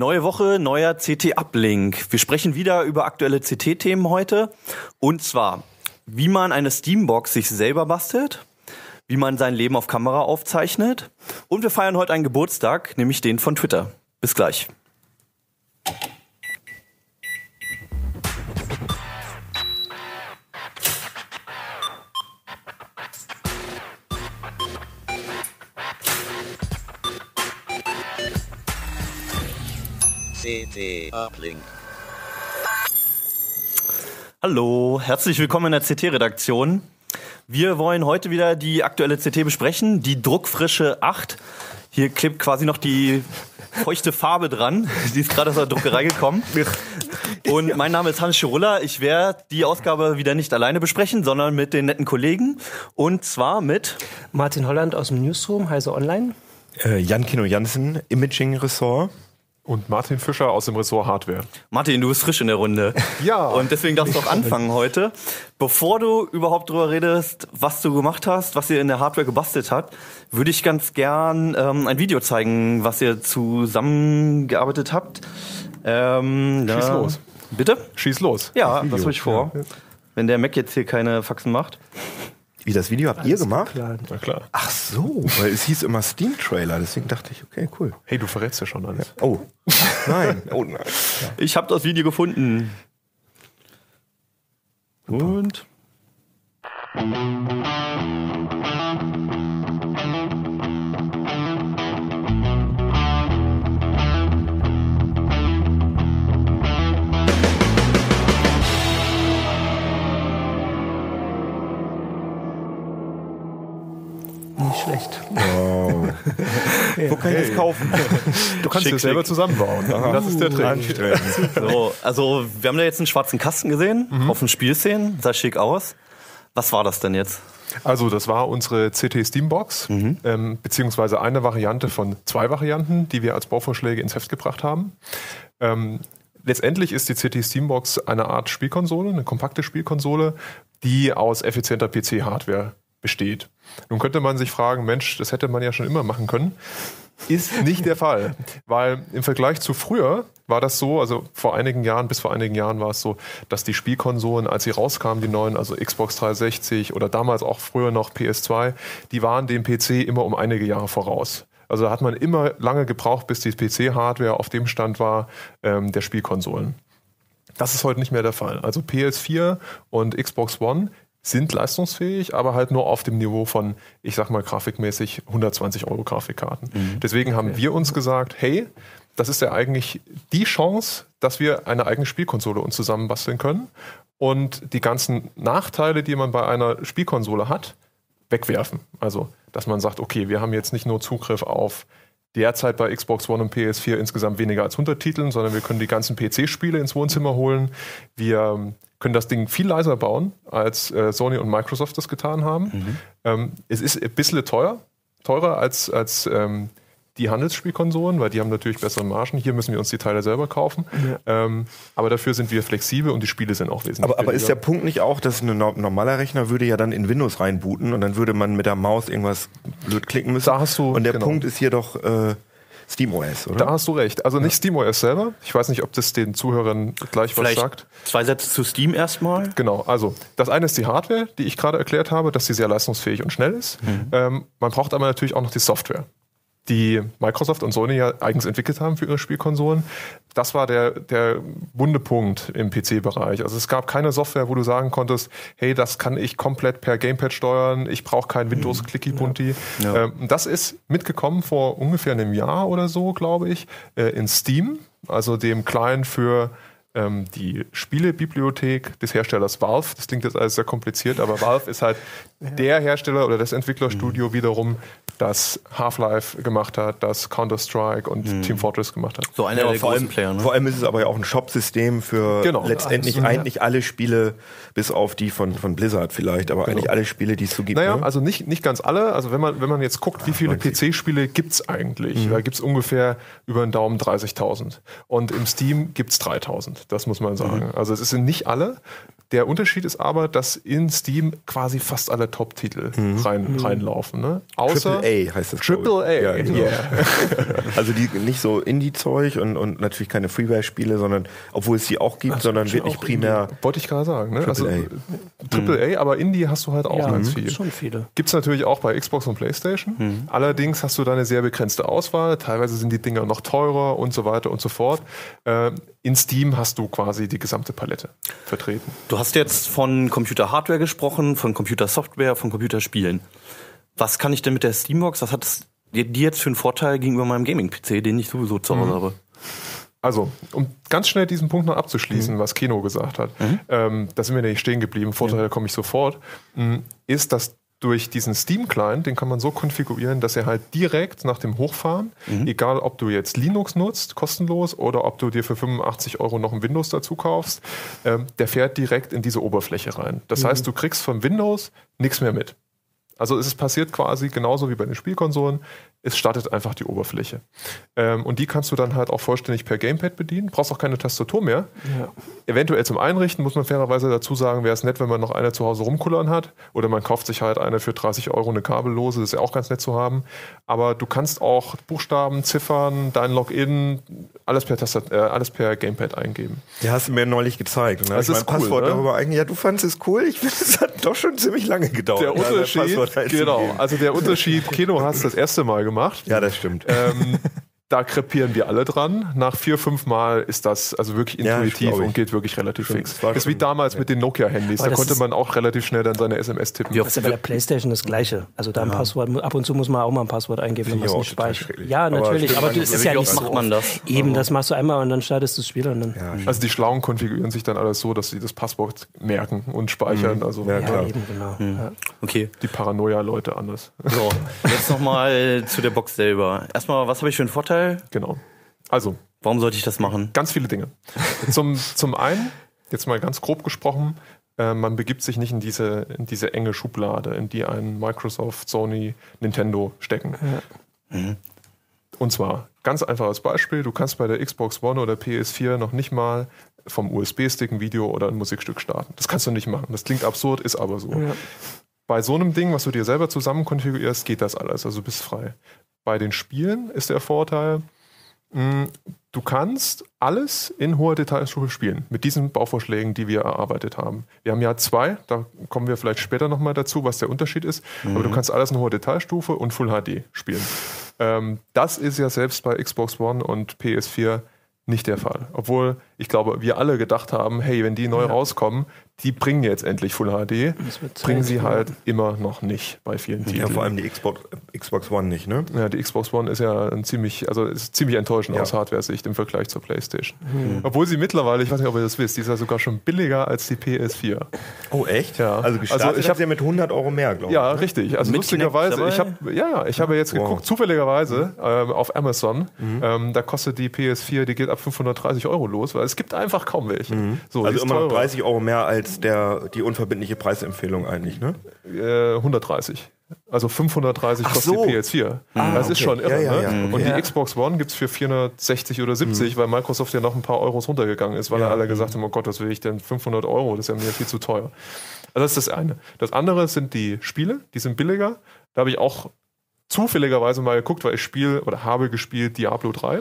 Neue Woche, neuer CT-Uplink. Wir sprechen wieder über aktuelle CT-Themen heute. Und zwar, wie man eine Steambox sich selber bastelt, wie man sein Leben auf Kamera aufzeichnet. Und wir feiern heute einen Geburtstag, nämlich den von Twitter. Bis gleich. CT Uplink. Hallo, herzlich willkommen in der CT-Redaktion. Wir wollen heute wieder die aktuelle CT besprechen, die druckfrische 8. Hier klebt quasi noch die feuchte Farbe dran. Die ist gerade aus der Druckerei gekommen. Und mein Name ist Hans Schirulla. Ich werde die Ausgabe wieder nicht alleine besprechen, sondern mit den netten Kollegen. Und zwar mit Martin Holland aus dem Newsroom, Heise Online. Äh, Jan Kino Jansen, Imaging-Ressort. Und Martin Fischer aus dem Ressort Hardware. Martin, du bist frisch in der Runde. Ja. Und deswegen darfst du auch anfangen heute. Bevor du überhaupt drüber redest, was du gemacht hast, was ihr in der Hardware gebastelt habt, würde ich ganz gern ähm, ein Video zeigen, was ihr zusammengearbeitet habt. Ähm, Schieß da- los. Bitte? Schieß los. Ja, das habe ich vor. Wenn der Mac jetzt hier keine Faxen macht. Wie das Video habt ihr gemacht? Klar. Na klar. Ach so, weil es hieß immer Steam Trailer, deswegen dachte ich, okay, cool. Hey, du verrätst ja schon alles. Oh, nein, oh nein. Ich habe das Video gefunden. Und Nicht schlecht. Wo kann ich das kaufen? Du kannst Schick, dir selber schick. zusammenbauen. Das ist der Trick. Anstrengend. so, also wir haben da jetzt einen schwarzen Kasten gesehen Mhm. auf den Spielszenen, sah schick aus. Was war das denn jetzt? Also das war unsere CT Steambox, ähm, beziehungsweise eine Variante von zwei Varianten, die wir als Bauvorschläge ins Heft gebracht haben. Ähm, letztendlich ist die CT Steambox eine Art Spielkonsole, eine kompakte Spielkonsole, die aus effizienter PC-Hardware besteht. Nun könnte man sich fragen, Mensch, das hätte man ja schon immer machen können. Ist nicht der Fall, weil im Vergleich zu früher war das so, also vor einigen Jahren, bis vor einigen Jahren war es so, dass die Spielkonsolen, als sie rauskamen, die neuen, also Xbox 360 oder damals auch früher noch PS2, die waren dem PC immer um einige Jahre voraus. Also da hat man immer lange gebraucht, bis die PC-Hardware auf dem Stand war ähm, der Spielkonsolen. Das ist heute nicht mehr der Fall. Also PS4 und Xbox One sind leistungsfähig, aber halt nur auf dem Niveau von, ich sag mal, grafikmäßig 120 Euro Grafikkarten. Deswegen haben wir uns gesagt, hey, das ist ja eigentlich die Chance, dass wir eine eigene Spielkonsole uns zusammenbasteln können und die ganzen Nachteile, die man bei einer Spielkonsole hat, wegwerfen. Also, dass man sagt, okay, wir haben jetzt nicht nur Zugriff auf derzeit bei Xbox One und PS4 insgesamt weniger als 100 Titeln, sondern wir können die ganzen PC-Spiele ins Wohnzimmer holen. Wir können das Ding viel leiser bauen, als äh, Sony und Microsoft das getan haben. Ähm, es ist ein bisschen teuer, teurer als, als ähm, die Handelsspielkonsolen, weil die haben natürlich bessere Margen. Hier müssen wir uns die Teile selber kaufen. Ähm, aber dafür sind wir flexibel und die Spiele sind auch wesentlich Aber, aber ist der. Punkt nicht auch, dass ein no- normaler Rechner würde ja dann in Windows reinbooten und dann würde man mit der Maus irgendwas blöd klicken müssen? Da hast du- Und der genau. Punkt ist hier doch äh, SteamOS, oder? Da hast du recht. Also nicht SteamOS selber. Ich weiß nicht, ob das den Zuhörern gleich was Vielleicht sagt. zwei Sätze zu Steam erstmal. Genau, also das eine ist die Hardware, die ich gerade erklärt habe, dass sie sehr leistungsfähig und schnell ist. Ähm, man braucht aber natürlich auch noch die Software, die Microsoft und Sony ja eigens entwickelt haben für ihre Spielkonsolen. Das war der, der wunde Punkt im PC-Bereich. Also es gab keine Software, wo du sagen konntest, hey, das kann ich komplett per Gamepad steuern, ich brauche kein Windows Clicky Bunti. Ja. Ähm, das ist mitgekommen vor ungefähr einem Jahr oder so, glaube ich, äh, in Steam, also dem Client für ähm, die Spielebibliothek des Herstellers Valve. Das klingt jetzt alles sehr kompliziert, aber Valve ist halt der Hersteller oder das Entwicklerstudio wiederum, das Half-Life gemacht hat, das Counter-Strike und Team Fortress gemacht hat. So einer Ja, der vor, großen allem, Player. Ne? vor allem ist es aber ja auch ein Shop-System für Genau. letztendlich ja. eigentlich alle Spiele, bis auf die von, von Blizzard vielleicht, aber eigentlich alle Spiele, die es so gibt. Naja, ne? also nicht, nicht ganz alle. Also wenn man, wenn man jetzt guckt, wie viele PC-Spiele gibt's eigentlich? Mhm. Da gibt's ungefähr über den Daumen 30.000. Und im Steam gibt's 3.000. Das muss man sagen. Mhm. Also es sind nicht alle. Der Unterschied ist aber, dass in Steam quasi fast alle Top-Titel rein, reinlaufen. Ne? Außer Triple A heißt das. Triple A. Ja, genau. Yeah. Also die nicht so Indie-Zeug und, und natürlich keine Freeware-Spiele, sondern obwohl es die auch gibt, sondern wirklich primär. Wollte ich gerade sagen. Ne? Also, Triple Triple A, aber Indie hast du halt auch Ja, ganz viel. schon viele. Gibt es natürlich auch bei Xbox und PlayStation. Allerdings hast du da eine sehr begrenzte Auswahl. Teilweise sind die Dinger noch teurer und so weiter und so fort. Ähm, in Steam hast du quasi die gesamte Palette vertreten. Du hast jetzt von Computer-Hardware gesprochen, von Computersoftware, von Computerspielen. Was kann ich denn mit der Steambox, was hat es dir dir jetzt für einen Vorteil gegenüber meinem Gaming-PC, den ich sowieso zu Hause habe? Also, um ganz schnell diesen Punkt noch abzuschließen, was Keno gesagt hat, ähm, da sind wir nämlich stehen geblieben, Vorteile komme ich sofort, mh, ist, dass durch diesen Steam-Client, den kann man so konfigurieren, dass er halt direkt nach dem Hochfahren, egal ob du jetzt Linux nutzt, kostenlos, oder ob du dir für 85 Euro noch ein Windows dazu kaufst, ähm, der fährt direkt in diese Oberfläche rein. Das heißt, du kriegst von Windows nichts mehr mit. Also es passiert quasi genauso wie bei den Spielkonsolen. Es startet einfach die Oberfläche. Ähm, und die kannst du dann halt auch vollständig per Gamepad bedienen. Brauchst auch keine Tastatur mehr. Ja. Eventuell zum Einrichten muss man fairerweise dazu sagen, wäre es nett, wenn man noch eine zu Hause rumkullern hat. Oder man kauft sich halt eine für 30 Euro, eine kabellose. Das ist ja auch ganz nett zu haben. Aber du kannst auch Buchstaben, Ziffern, dein Login, alles per, Tastat äh, alles per Gamepad eingeben. Ja, hast du mir neulich gezeigt. Hab Das ich ist mein cool, Passwort ne? darüber eigentlich. Ja, du fandest es cool. Ich finde, es hat doch schon ziemlich lange gedauert. Der Unterschied, genau, also der Unterschied, Keno hast das erste Mal gemacht. Ja, das stimmt. Ähm, da krepieren wir alle dran. Nach vier, fünf Mal ist das also wirklich Ja, intuitiv ich. und geht wirklich relativ fix. das ist wie schon- damals mit den Nokia-Handys. Aber Da konnte man auch relativ schnell dann seine SMS tippen. Wie Das ist ja bei der Playstation das Gleiche. Also da ein Passwort, ab und zu muss man auch mal ein Passwort eingeben, wenn man es nicht speichert. Ja, Aber natürlich, aber man- das ja, ist ja nicht so macht man oft. das? Eben, das machst du einmal und dann startest du das Spiel und dann. Ja, Also die Schlauen konfigurieren sich dann alles so, dass sie das Passwort merken und speichern. Also Ja, Ja, klar. eben, genau. Ja. Okay. die Paranoia-Leute anders. So, jetzt nochmal zu der Box selber. Erstmal, was habe ich für einen Vorteil? Genau. Also, Warum sollte ich das machen? ganz viele Dinge. zum, zum einen, jetzt mal ganz grob gesprochen, äh, man begibt sich nicht in diese, in diese enge Schublade, in die ein Microsoft, Sony, Nintendo stecken. Und zwar, ganz einfaches Beispiel, du kannst bei der Xbox One oder PS4 noch nicht mal vom USB-Stick ein Video oder ein Musikstück starten. Das kannst du nicht machen. Das klingt absurd, ist aber so. Ja. Bei so einem Ding, was du dir selber zusammen konfigurierst, geht das alles. Also du bist frei. Bei den Spielen ist der Vorteil, mh, du kannst alles in hoher Detailstufe spielen. Mit diesen Bauvorschlägen, die wir erarbeitet haben. Wir haben ja zwei, da kommen wir vielleicht später nochmal dazu, was der Unterschied ist. Aber du kannst alles in hoher Detailstufe und Full HD spielen. Ähm, das ist ja selbst bei Xbox One und PS4 nicht der Fall. Obwohl ich glaube, wir alle gedacht haben, hey, wenn die neu rauskommen, die bringen jetzt endlich Full HD, Das wird Zeit, bringen sie halt immer noch nicht bei vielen Titeln. Ja, vor allem die Xbox, Xbox One nicht, ne? Ja, die Xbox One ist ja ein ziemlich, also ist ziemlich enttäuschend Ja. aus Hardware-Sicht im Vergleich zur PlayStation. Obwohl sie mittlerweile, ich weiß nicht, ob ihr das wisst, die ist ja sogar schon billiger als die PS4. Oh, echt? Ja. Also Also ich hat hab- sie ja mit 100 Euro mehr, glaube ich. Ja, richtig. Also Mit lustigerweise, ich habe ja, ja, ich habe jetzt Wow. geguckt, zufälligerweise ähm, auf Amazon. Ähm, da kostet die PS4, die geht ab 530 Euro los, weil es gibt einfach kaum welche. So, die Also immer noch teurer. 30 Euro mehr als der, die unverbindliche Preisempfehlung eigentlich, ne? Äh, 130. Also 530 Ach kostet so. die PS4. das ist okay. schon irre. Ja, ja, ja, ne? Und die. Xbox One gibt's für 460 oder 70, weil Microsoft ja noch ein paar Euros runtergegangen ist, weil Ja. ja alle gesagt haben, oh Gott, was will ich denn? 500 Euro, das ist ja mir viel zu teuer. Also das ist das eine. Das andere sind die Spiele, die sind billiger. Da habe ich auch zufälligerweise mal geguckt, weil ich spiele oder habe gespielt Diablo 3.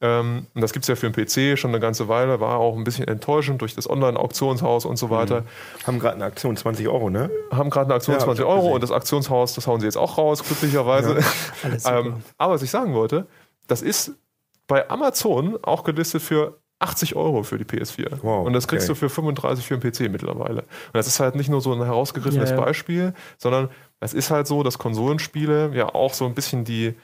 Ähm, und das gibt's ja für den PC schon eine ganze Weile, war auch ein bisschen enttäuschend durch das Online-Auktionshaus und so weiter. Haben gerade eine Aktion 20 Euro, ne? Haben gerade eine Aktion Ja, hab 20 ich auch Euro gesehen. und das Aktionshaus, das hauen sie jetzt auch raus, glücklicherweise. Alles super. ähm, aber was ich sagen wollte, das ist bei Amazon auch gelistet für 80 Euro für die PS4. Wow, und das kriegst okay. du für 35 für den PC mittlerweile. Und das ist halt nicht nur so ein herausgegriffenes ja. Beispiel, sondern es ist halt so, dass Konsolenspiele ja auch so ein bisschen die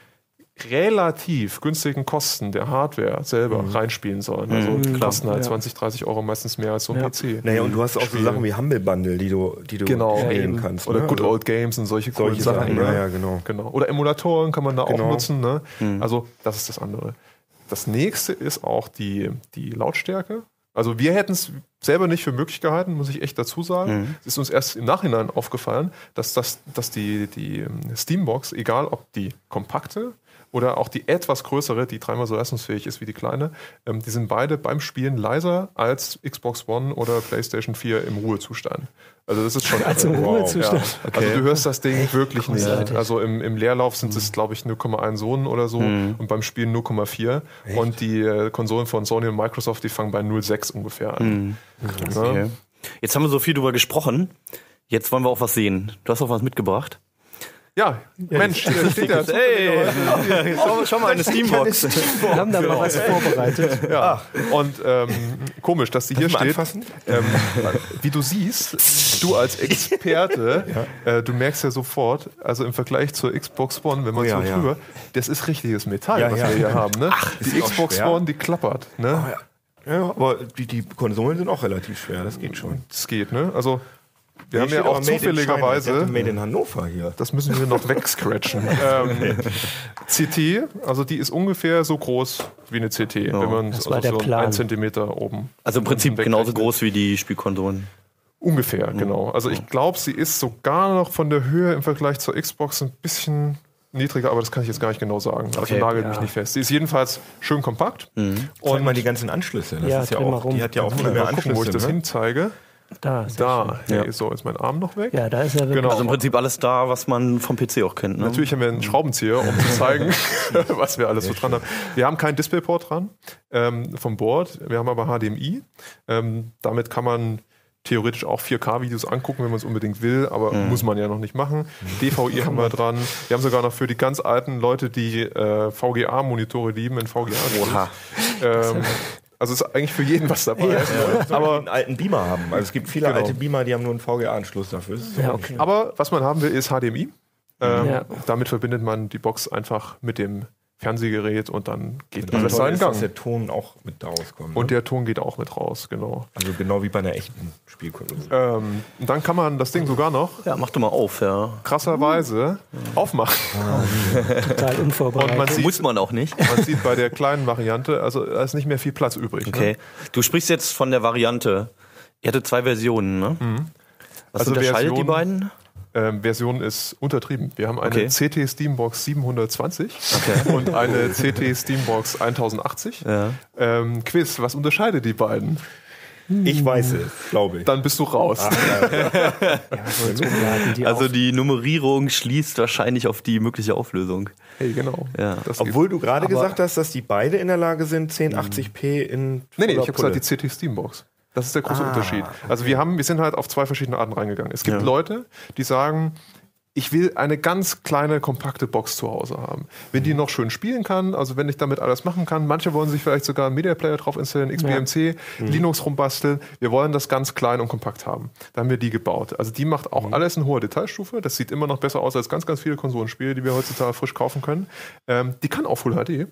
relativ günstigen Kosten der Hardware selber reinspielen sollen. Also die klar. kosten halt Ja. 20, 30 Euro meistens mehr als so ein Ja. PC. Naja, und du hast auch so Spiele. Sachen wie Humble Bundle, die du, die du Genau. spielen kannst. Oder ne? Good Also Old Games und solche coolen solche Sachen. Sachen. ne? Ja, ja, genau. Genau. Oder Emulatoren kann man da Genau. auch nutzen. Ne? Also das ist das andere. Das nächste ist auch die, die Lautstärke. Also wir hätten es selber nicht für möglich gehalten, muss ich echt dazu sagen. Es ist uns erst im Nachhinein aufgefallen, dass, das, dass die, die ähm, Steambox, egal ob die kompakte oder auch die etwas größere, die dreimal so leistungsfähig ist wie die kleine, ähm, die sind beide beim Spielen leiser als Xbox One oder PlayStation 4 im Ruhezustand. Also das ist schon Als im Ruhezustand. Ja. Also du hörst das Ding wirklich nicht. Also im, im Leerlauf sind es, glaube ich, 0,1 Sohn oder so und beim Spielen 0,4. Und die äh, Konsolen von Sony und Microsoft, die fangen bei 0,6 ungefähr an. Ja. Okay. Jetzt haben wir so viel drüber gesprochen. Jetzt wollen wir auch was sehen. Du hast auch was mitgebracht. Ja, Mensch, äh, steht da. Hey, oh, schau mal, eine Steambox. Wir haben da mal was vorbereitet. Ja. Und ähm, komisch, dass die hier steht. anfassen? Ähm, wie du siehst, du als Experte, äh, du merkst ja sofort, also im Vergleich zur Xbox One, wenn man Oh ja, so ja. drüber, das ist richtiges Metall, Ja, was ja. wir hier haben. Ne? die ist auch Xbox schwer. One, die klappert. Ne? Ja, aber die, die Konsolen sind auch relativ schwer, das geht schon. Das geht, ne? Also wir haben ja auch aber Made in China. Ich zufälligerweise. Made in Hannover hier. Das müssen wir noch wegscratchen. ähm, CT, also die ist ungefähr so groß wie eine CT, wenn man das also war der so Plan. einen Zentimeter oben. Also im Prinzip genauso groß wie die Spielkonsolen. Ungefähr, genau. Also ich glaube, sie ist sogar noch von der Höhe im Vergleich zur Xbox ein bisschen niedriger, aber das kann ich jetzt gar nicht genau sagen. Also Okay. nagelt mich nicht fest. Sie ist jedenfalls schön kompakt. Und mal die ganzen Anschlüsse. Das Ja, ist ja auch, rum. die hat ja auch viel Mal mehr gucken, wo ich Anschlüsse. das Ne? hinzeige. Da, Da, hey, so ist mein Arm noch weg. Ja, da ist er wirklich. Genau. Also im Prinzip alles da, was man vom PC auch kennt. Ne? Natürlich haben wir einen Schraubenzieher, um zu zeigen, was wir alles so dran haben. Wir haben keinen Displayport dran ähm, vom Board. Wir haben aber HDMI. Ähm, damit kann man theoretisch auch 4K-Videos angucken, wenn man es unbedingt will, aber muss man ja noch nicht machen. DVI haben wir dran. Wir haben sogar noch für die ganz alten Leute, die äh, VGA-Monitore lieben, in VGA. Oha. Ähm, also ist eigentlich für jeden was dabei. Aber einen alten Beamer haben. Also es gibt viele Genau. alte Beamer, die haben nur einen VGA-Anschluss dafür. Ja, okay. Aber was man haben will, ist HDMI. Ähm, Ja. Damit verbindet man die Box einfach mit dem Fernsehgerät und dann geht nicht alles seinen ist, dass Gang. der Ton auch mit rauskommt. Und ne? der Ton geht auch mit raus, genau. also genau wie bei einer echten Spielkonsole. Ähm, und dann kann man das Ding sogar noch Ja, mach doch mal auf, ja. krasserweise aufmachen. total unvorbereitet. Und man sieht, Muss man auch nicht. man sieht bei der kleinen Variante, also da ist nicht mehr viel Platz übrig. Okay. Ne? Du sprichst jetzt von der Variante. Ihr hattet zwei Versionen, ne? Was Also unterscheidet die Version- beiden? Ähm, Version ist untertrieben. Wir haben eine Okay. CT Steambox 720 und eine CT Steambox 1080. Ja. Ähm, Quiz, was unterscheidet die beiden? Ich weiß es, glaube ich. Dann bist du raus. Umladen, die Also die Nummerierung schließt wahrscheinlich auf die mögliche Auflösung. Hey, genau. Ja. Obwohl du gerade gesagt hast, dass die beide in der Lage sind, 1080p in Nee, nee, ich habe gesagt, die CT Steambox. Das ist der große Unterschied. Also wir haben, wir sind halt auf zwei verschiedene Arten reingegangen. Es gibt Ja. Leute, die sagen, ich will eine ganz kleine, kompakte Box zu Hause haben. Wenn die noch schön spielen kann, also wenn ich damit alles machen kann, manche wollen sich vielleicht sogar einen Media Player drauf installieren, XBMC, Linux rumbasteln. Wir wollen das ganz klein und kompakt haben. Da haben wir die gebaut. Also die macht auch alles in hoher Detailstufe. Das sieht immer noch besser aus als ganz, ganz viele Konsolenspiele, die wir heutzutage frisch kaufen können. Ähm, die kann auch Full HD.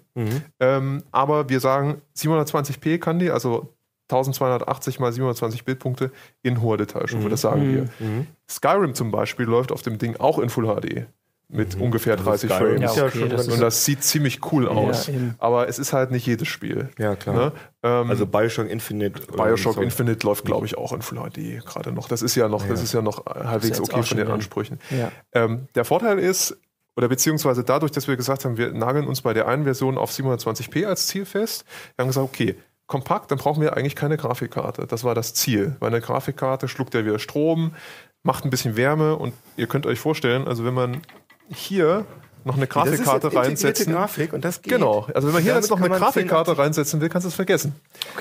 Ähm, aber wir sagen, 720p kann die, also 1280 mal 720 Bildpunkte in hoher Detailstufe, das sagen wir. Skyrim zum Beispiel läuft auf dem Ding auch in Full HD mit ungefähr 30 Skyrim Frames. ja okay, das Und das sieht ziemlich cool aus. eben. aber es ist halt nicht jedes Spiel. Ja, klar. Ne? Ähm, Also Bioshock Infinite. Bioshock so. Infinite läuft, glaube ich, auch in Full HD gerade noch. Das ist ja noch, das ist ja noch halbwegs okay von schon den drin. Ansprüchen. Ja. Ähm, der Vorteil ist, oder beziehungsweise dadurch, dass wir gesagt haben, wir nageln uns bei der einen Version auf 720p als Ziel fest, wir haben gesagt, okay, kompakt, dann brauchen wir eigentlich keine Grafikkarte. Das war das Ziel. Weil eine Grafikkarte schluckt ja wieder Strom, macht ein bisschen Wärme und ihr könnt euch vorstellen, also wenn man hier noch eine Das ist Grafikkarte reinsetzen. Grafik und das geht. Genau, also wenn man hier Damit jetzt noch eine Grafikkarte 1080 reinsetzen will, kannst du es vergessen.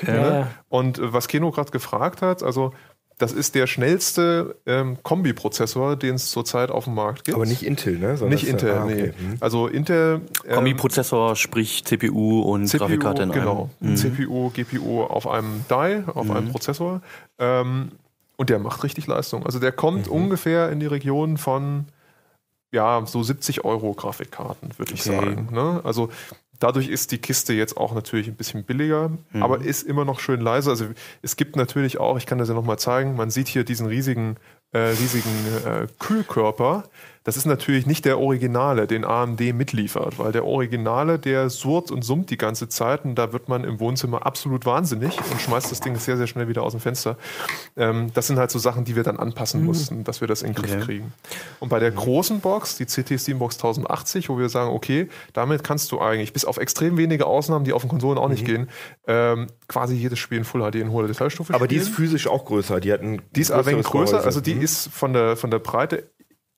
ja, ja. Und was Keno gerade gefragt hat, also das ist der schnellste ähm, Kombi-Prozessor, den es zurzeit auf dem Markt gibt. Aber nicht Intel, ne? Sondern Nicht Intel, ah, okay. nee. Also Intel ähm, Kombi-Prozessor, sprich CPU und CPU, Grafikkarte in genau. einem. Mhm. CPU, GPU auf einem Die, auf einem Mhm. Prozessor. Ähm, und der macht richtig Leistung. Also der kommt Mhm. ungefähr in die Region von ja, so 70 Euro Grafikkarten, würde ich Okay. sagen. Ne? Also dadurch ist die Kiste jetzt auch natürlich ein bisschen billiger, Mhm. aber ist immer noch schön leise. Also es gibt natürlich auch, ich kann das ja nochmal zeigen, man sieht hier diesen riesigen, äh, riesigen äh, Kühlkörper. Das ist natürlich nicht der Originale, den AMD mitliefert, weil der Originale, der surrt und summt die ganze Zeit und da wird man im Wohnzimmer absolut wahnsinnig und schmeißt das Ding sehr, sehr schnell wieder aus dem Fenster. Ähm, das sind halt so Sachen, die wir dann anpassen mussten, dass wir das in den Griff Okay. kriegen. Und bei der großen Box, die CT Steambox 1080, wo wir sagen, okay, damit kannst du eigentlich, bis auf extrem wenige Ausnahmen, die auf den Konsolen auch nicht gehen, ähm, quasi jedes Spiel in Full HD in hoher Detailstufe Aber die ist physisch auch größer. Die hat ein Die ist ein wenig größer, Gehäuse. also die ist von der, von der Breite,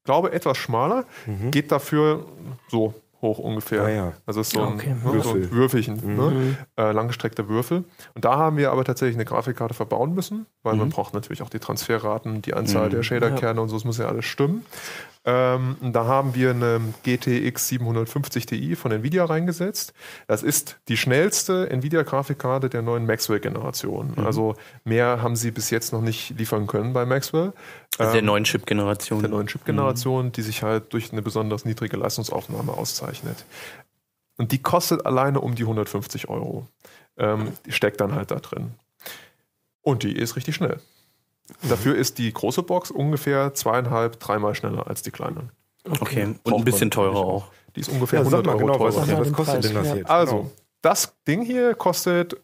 glaube etwas schmaler, geht dafür so hoch ungefähr. Ah, ja. Also ist so ein, Okay. ne, so Würfel. ein Würfelchen, ne? äh, langgestreckter Würfel. Und da haben wir aber tatsächlich eine Grafikkarte verbauen müssen, weil man braucht natürlich auch die Transferraten, die Anzahl der Shaderkerne und so, es muss ja alles stimmen. Ähm, da haben wir eine GTX 750 Ti von Nvidia reingesetzt. Das ist die schnellste Nvidia-Grafikkarte der neuen Maxwell-Generation. Also mehr haben sie bis jetzt noch nicht liefern können bei Maxwell. Also der Ähm, neuen Chip-Generation. der neuen Chip-Generation, die sich halt durch eine besonders niedrige Leistungsaufnahme auszeichnet. Und die kostet alleine um die 150 Euro. Ähm, die steckt dann halt da drin. Und die ist richtig schnell. Dafür ist die große Box ungefähr zweieinhalb, dreimal schneller als die kleine. Okay, und Braucht ein bisschen teurer auch. Die ist ungefähr Ja, sag 100 mal Euro genau, was, teurer. Was den kostet Preis, denn das ja. jetzt? Also, Genau. das Ding hier kostet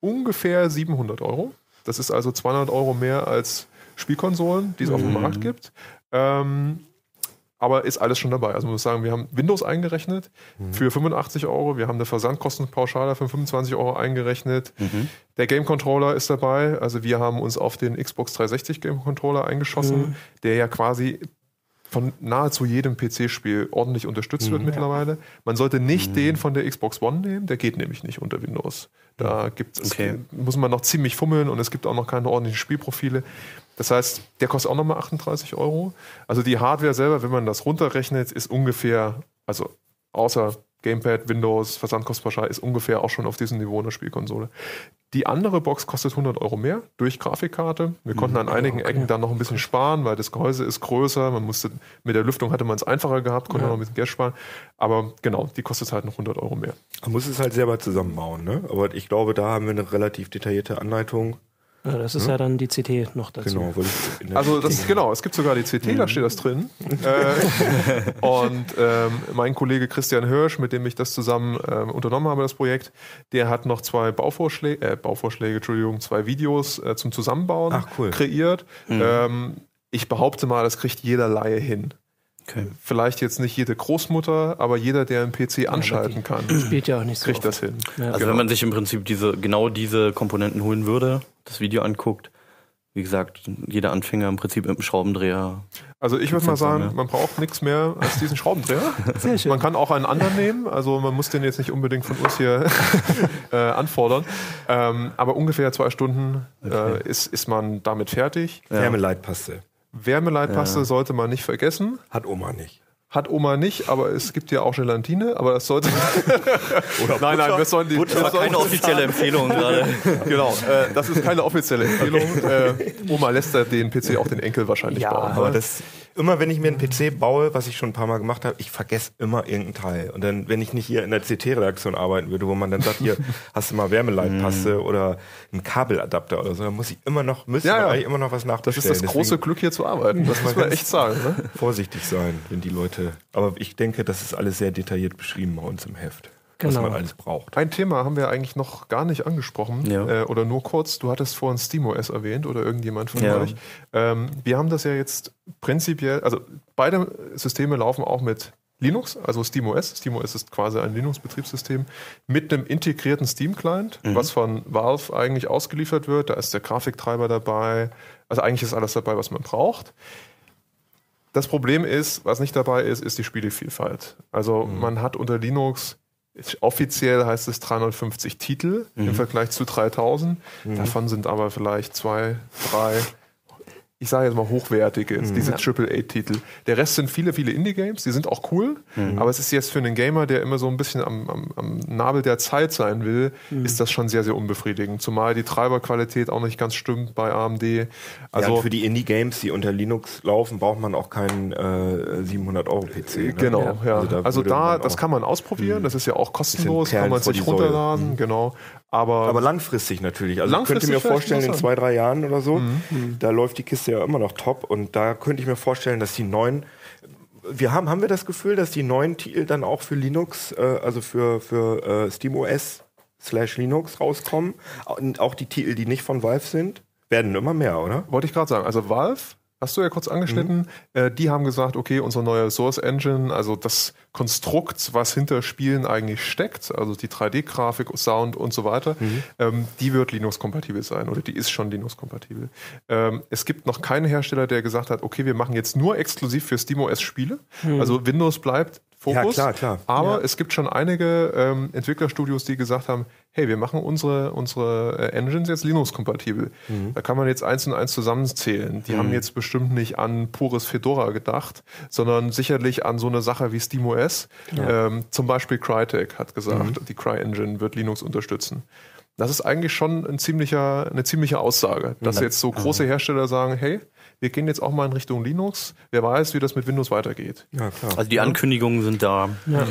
ungefähr 700 Euro. Das ist also 200 Euro mehr als Spielkonsolen, die es auf dem Markt gibt. Ähm, aber ist alles schon dabei. Also man muss sagen, wir haben Windows eingerechnet für 85 Euro. Wir haben eine Versandkostenpauschale für 25 Euro eingerechnet. Der Game Controller ist dabei. Also wir haben uns auf den Xbox 360 Game Controller eingeschossen, der ja quasi von nahezu jedem PC-Spiel ordentlich unterstützt wird mittlerweile. Man sollte nicht den von der Xbox One nehmen, der geht nämlich nicht unter Windows. Da gibt es, Okay. muss man noch ziemlich fummeln und es gibt auch noch keine ordentlichen Spielprofile. Das heißt, der kostet auch nochmal 38 Euro. Also die Hardware selber, wenn man das runterrechnet, ist ungefähr, also außer Gamepad, Windows, Versandkostenpauschal, ist ungefähr auch schon auf diesem Niveau eine Spielkonsole. Die andere Box kostet 100 Euro mehr durch Grafikkarte. Wir konnten an einigen Ecken dann noch ein bisschen sparen, weil das Gehäuse ist größer. Man musste, mit der Lüftung hatte man es einfacher gehabt, konnte noch ein bisschen Geld sparen. Aber genau, die kostet halt noch 100 Euro mehr. Man muss es halt selber zusammenbauen, ne? Aber ich glaube, da haben wir eine relativ detaillierte Anleitung. Ja, das ist ja dann die CT noch dazu. Genau, weil ich in der Also das genau, es gibt sogar die CT, da steht das drin. äh, und ähm, mein Kollege Christian Hirsch, mit dem ich das zusammen ähm, unternommen habe, das Projekt, der hat noch zwei Bauvorschläge, äh, Bauvorschläge, Entschuldigung, zwei Videos äh, zum Zusammenbauen Ach, cool. kreiert. Ähm, ich behaupte mal, das kriegt jeder Laie hin. Okay. Vielleicht jetzt nicht jede Großmutter, aber jeder, der einen PC anschalten kann, Spielt ja auch nicht so. kriegt oft. das hin. Ja. Also Genau. wenn man sich im Prinzip diese, genau diese Komponenten holen würde, das Video anguckt, wie gesagt, jeder Anfänger im Prinzip mit einem Schraubendreher. Also ich würde mal sagen, ne? man braucht nichts mehr als diesen Schraubendreher. Sehr schön. Man kann auch einen anderen nehmen, also man muss den jetzt nicht unbedingt von uns hier äh, anfordern. Ähm, aber ungefähr zwei Stunden äh, ist, ist man damit fertig. Wärmeleitpaste. Wärmeleitpaste sollte man nicht vergessen. Hat Oma nicht. Hat Oma nicht, aber es gibt ja auch Gelatine, aber das sollte. nein, nein, wir sollen die. wir Das war keine offizielle Empfehlung gerade. Genau, äh, das ist keine offizielle Empfehlung. Äh, Oma lässt da den PC auch den Enkel wahrscheinlich Ja, bauen. Aber das, immer wenn ich mir einen PC baue, was ich schon ein paar Mal gemacht habe, ich vergesse immer irgendeinen Teil. Und dann, wenn ich nicht hier in der CT-Redaktion arbeiten würde, wo man dann sagt, hier hast du mal Wärmeleitpaste oder einen Kabeladapter oder so, dann muss ich immer noch, müsste Ja, ja. eigentlich immer noch was Das nachbestellen. ist das große Glück, hier zu arbeiten. Das muss man echt sagen. Ne? Deswegen vorsichtig sein, wenn die Leute. Aber ich denke, das ist alles sehr detailliert beschrieben bei uns im Heft. Was Genau. man alles braucht. Ein Thema haben wir eigentlich noch gar nicht angesprochen Ja. äh, oder nur kurz. Du hattest vorhin SteamOS erwähnt oder irgendjemand von Ja. euch. Ähm, wir haben das ja jetzt prinzipiell, also beide Systeme laufen auch mit Linux, also SteamOS. SteamOS ist quasi ein Linux-Betriebssystem mit einem integrierten Steam-Client, was von Valve eigentlich ausgeliefert wird. Da ist der Grafiktreiber dabei. Also eigentlich ist alles dabei, was man braucht. Das Problem ist, was nicht dabei ist, ist die Spielevielfalt. Also man hat unter Linux offiziell heißt es 350 Titel im Vergleich zu 3000. Davon sind aber vielleicht zwei, drei, ich sage jetzt mal hochwertige, diese AAA-Titel. Der Rest sind viele, viele Indie-Games, die sind auch cool, aber es ist jetzt für einen Gamer, der immer so ein bisschen am, am, am Nabel der Zeit sein will, ist das schon sehr, sehr unbefriedigend. Zumal die Treiberqualität auch nicht ganz stimmt bei AMD. Also ja, für die Indie-Games, die unter Linux laufen, braucht man auch keinen äh, 700-Euro-PC. Ne? Genau, ja. Also da Also da, das kann man ausprobieren. Das ist ja auch kostenlos, kann man sich runterladen, genau. Aber, Aber langfristig natürlich. Also Langfristig ich könnte mir vorstellen, in zwei, drei Jahren oder so, da läuft die Kiste ja immer noch top. Und da könnte ich mir vorstellen, dass die neuen, wir haben, haben wir das Gefühl, dass die neuen Titel dann auch für Linux, äh, also für, für äh, SteamOS slash Linux rauskommen? Und auch die Titel, die nicht von Valve sind, werden immer mehr, oder? Wollte ich gerade sagen. Also Valve, hast du ja kurz angeschnitten, äh, die haben gesagt, okay, unsere neue Source Engine, also das Konstrukt, was hinter Spielen eigentlich steckt, also die 3D-Grafik, Sound und so weiter, ähm, die wird Linux-kompatibel sein oder die ist schon Linux-kompatibel. Ähm, es gibt noch keinen Hersteller, der gesagt hat, okay, wir machen jetzt nur exklusiv für SteamOS Spiele. Also Windows bleibt Fokus. Ja, klar, klar. Aber es gibt schon einige ähm, Entwicklerstudios, die gesagt haben, hey, wir machen unsere, unsere äh, Engines jetzt Linux-kompatibel. Da kann man jetzt eins und eins zusammenzählen. Die haben jetzt bestimmt nicht an pures Fedora gedacht, sondern sicherlich an so eine Sache wie SteamOS. Ähm, zum Beispiel Crytek hat gesagt, die Cry-Engine wird Linux unterstützen. Das ist eigentlich schon ein ziemlicher, eine ziemliche Aussage, dass jetzt so große Hersteller sagen, hey, wir gehen jetzt auch mal in Richtung Linux. Wer weiß, wie das mit Windows weitergeht. Ja, klar. Also die Ankündigungen sind da. Ja.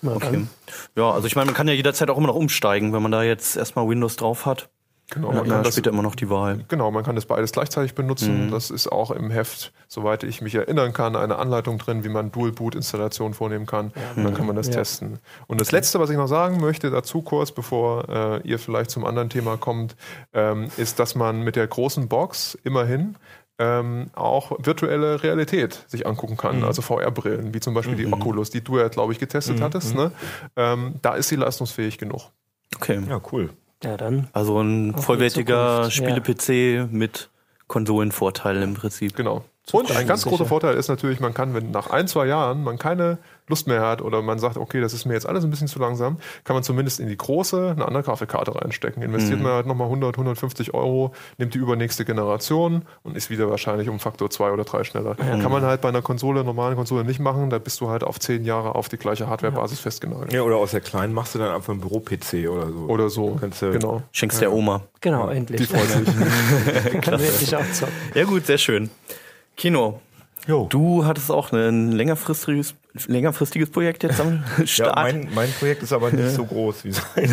Mal Okay. Ja, also ich meine, man kann ja jederzeit auch immer noch umsteigen, wenn man da jetzt erstmal Windows drauf hat. Genau, man hat kann das später immer noch die Wahl. Genau, man kann das beides gleichzeitig Mhm. benutzen. Das ist auch im Heft, soweit ich mich erinnern kann, eine Anleitung drin, wie man Dual-Boot-Installation vornehmen kann. Und dann kann man das Ja. testen. Und das Letzte, was ich noch sagen möchte dazu kurz, bevor äh, ihr vielleicht zum anderen Thema kommt, ähm, ist, dass man mit der großen Box immerhin ähm, auch virtuelle Realität sich angucken kann, also VR-Brillen, wie zum Beispiel die Oculus, die du ja, glaube ich, getestet hattest. Ne? Ähm, da ist sie leistungsfähig genug. Okay. Ja, cool. Ja, dann. Also ein Auf vollwertiger Spiele-PC mit Konsolenvorteilen im Prinzip. Genau. Und ein ganz großer Vorteil ist natürlich, man kann, wenn nach ein, zwei Jahren man keine Lust mehr hat oder man sagt, okay, das ist mir jetzt alles ein bisschen zu langsam, kann man zumindest in die große eine andere Grafikkarte reinstecken. Investiert man halt nochmal 100, 150 Euro, nimmt die übernächste Generation und ist wieder wahrscheinlich um Faktor zwei oder drei schneller. Kann man halt bei einer Konsole, normalen Konsole nicht machen, da bist du halt auf zehn Jahre auf die gleiche Hardwarebasis festgenagelt. Ja, oder aus der kleinen machst du dann einfach einen Büro-PC oder so. Oder so. Kannst du- genau. Schenkst der Oma. Genau, endlich. Die freut sich. Kann wirklich auch zocken. Ja gut, sehr schön. Kino, Jo. du hattest auch ein längerfristiges, längerfristiges Projekt jetzt am Ja, Start. mein, mein Projekt ist aber nicht so groß wie sein.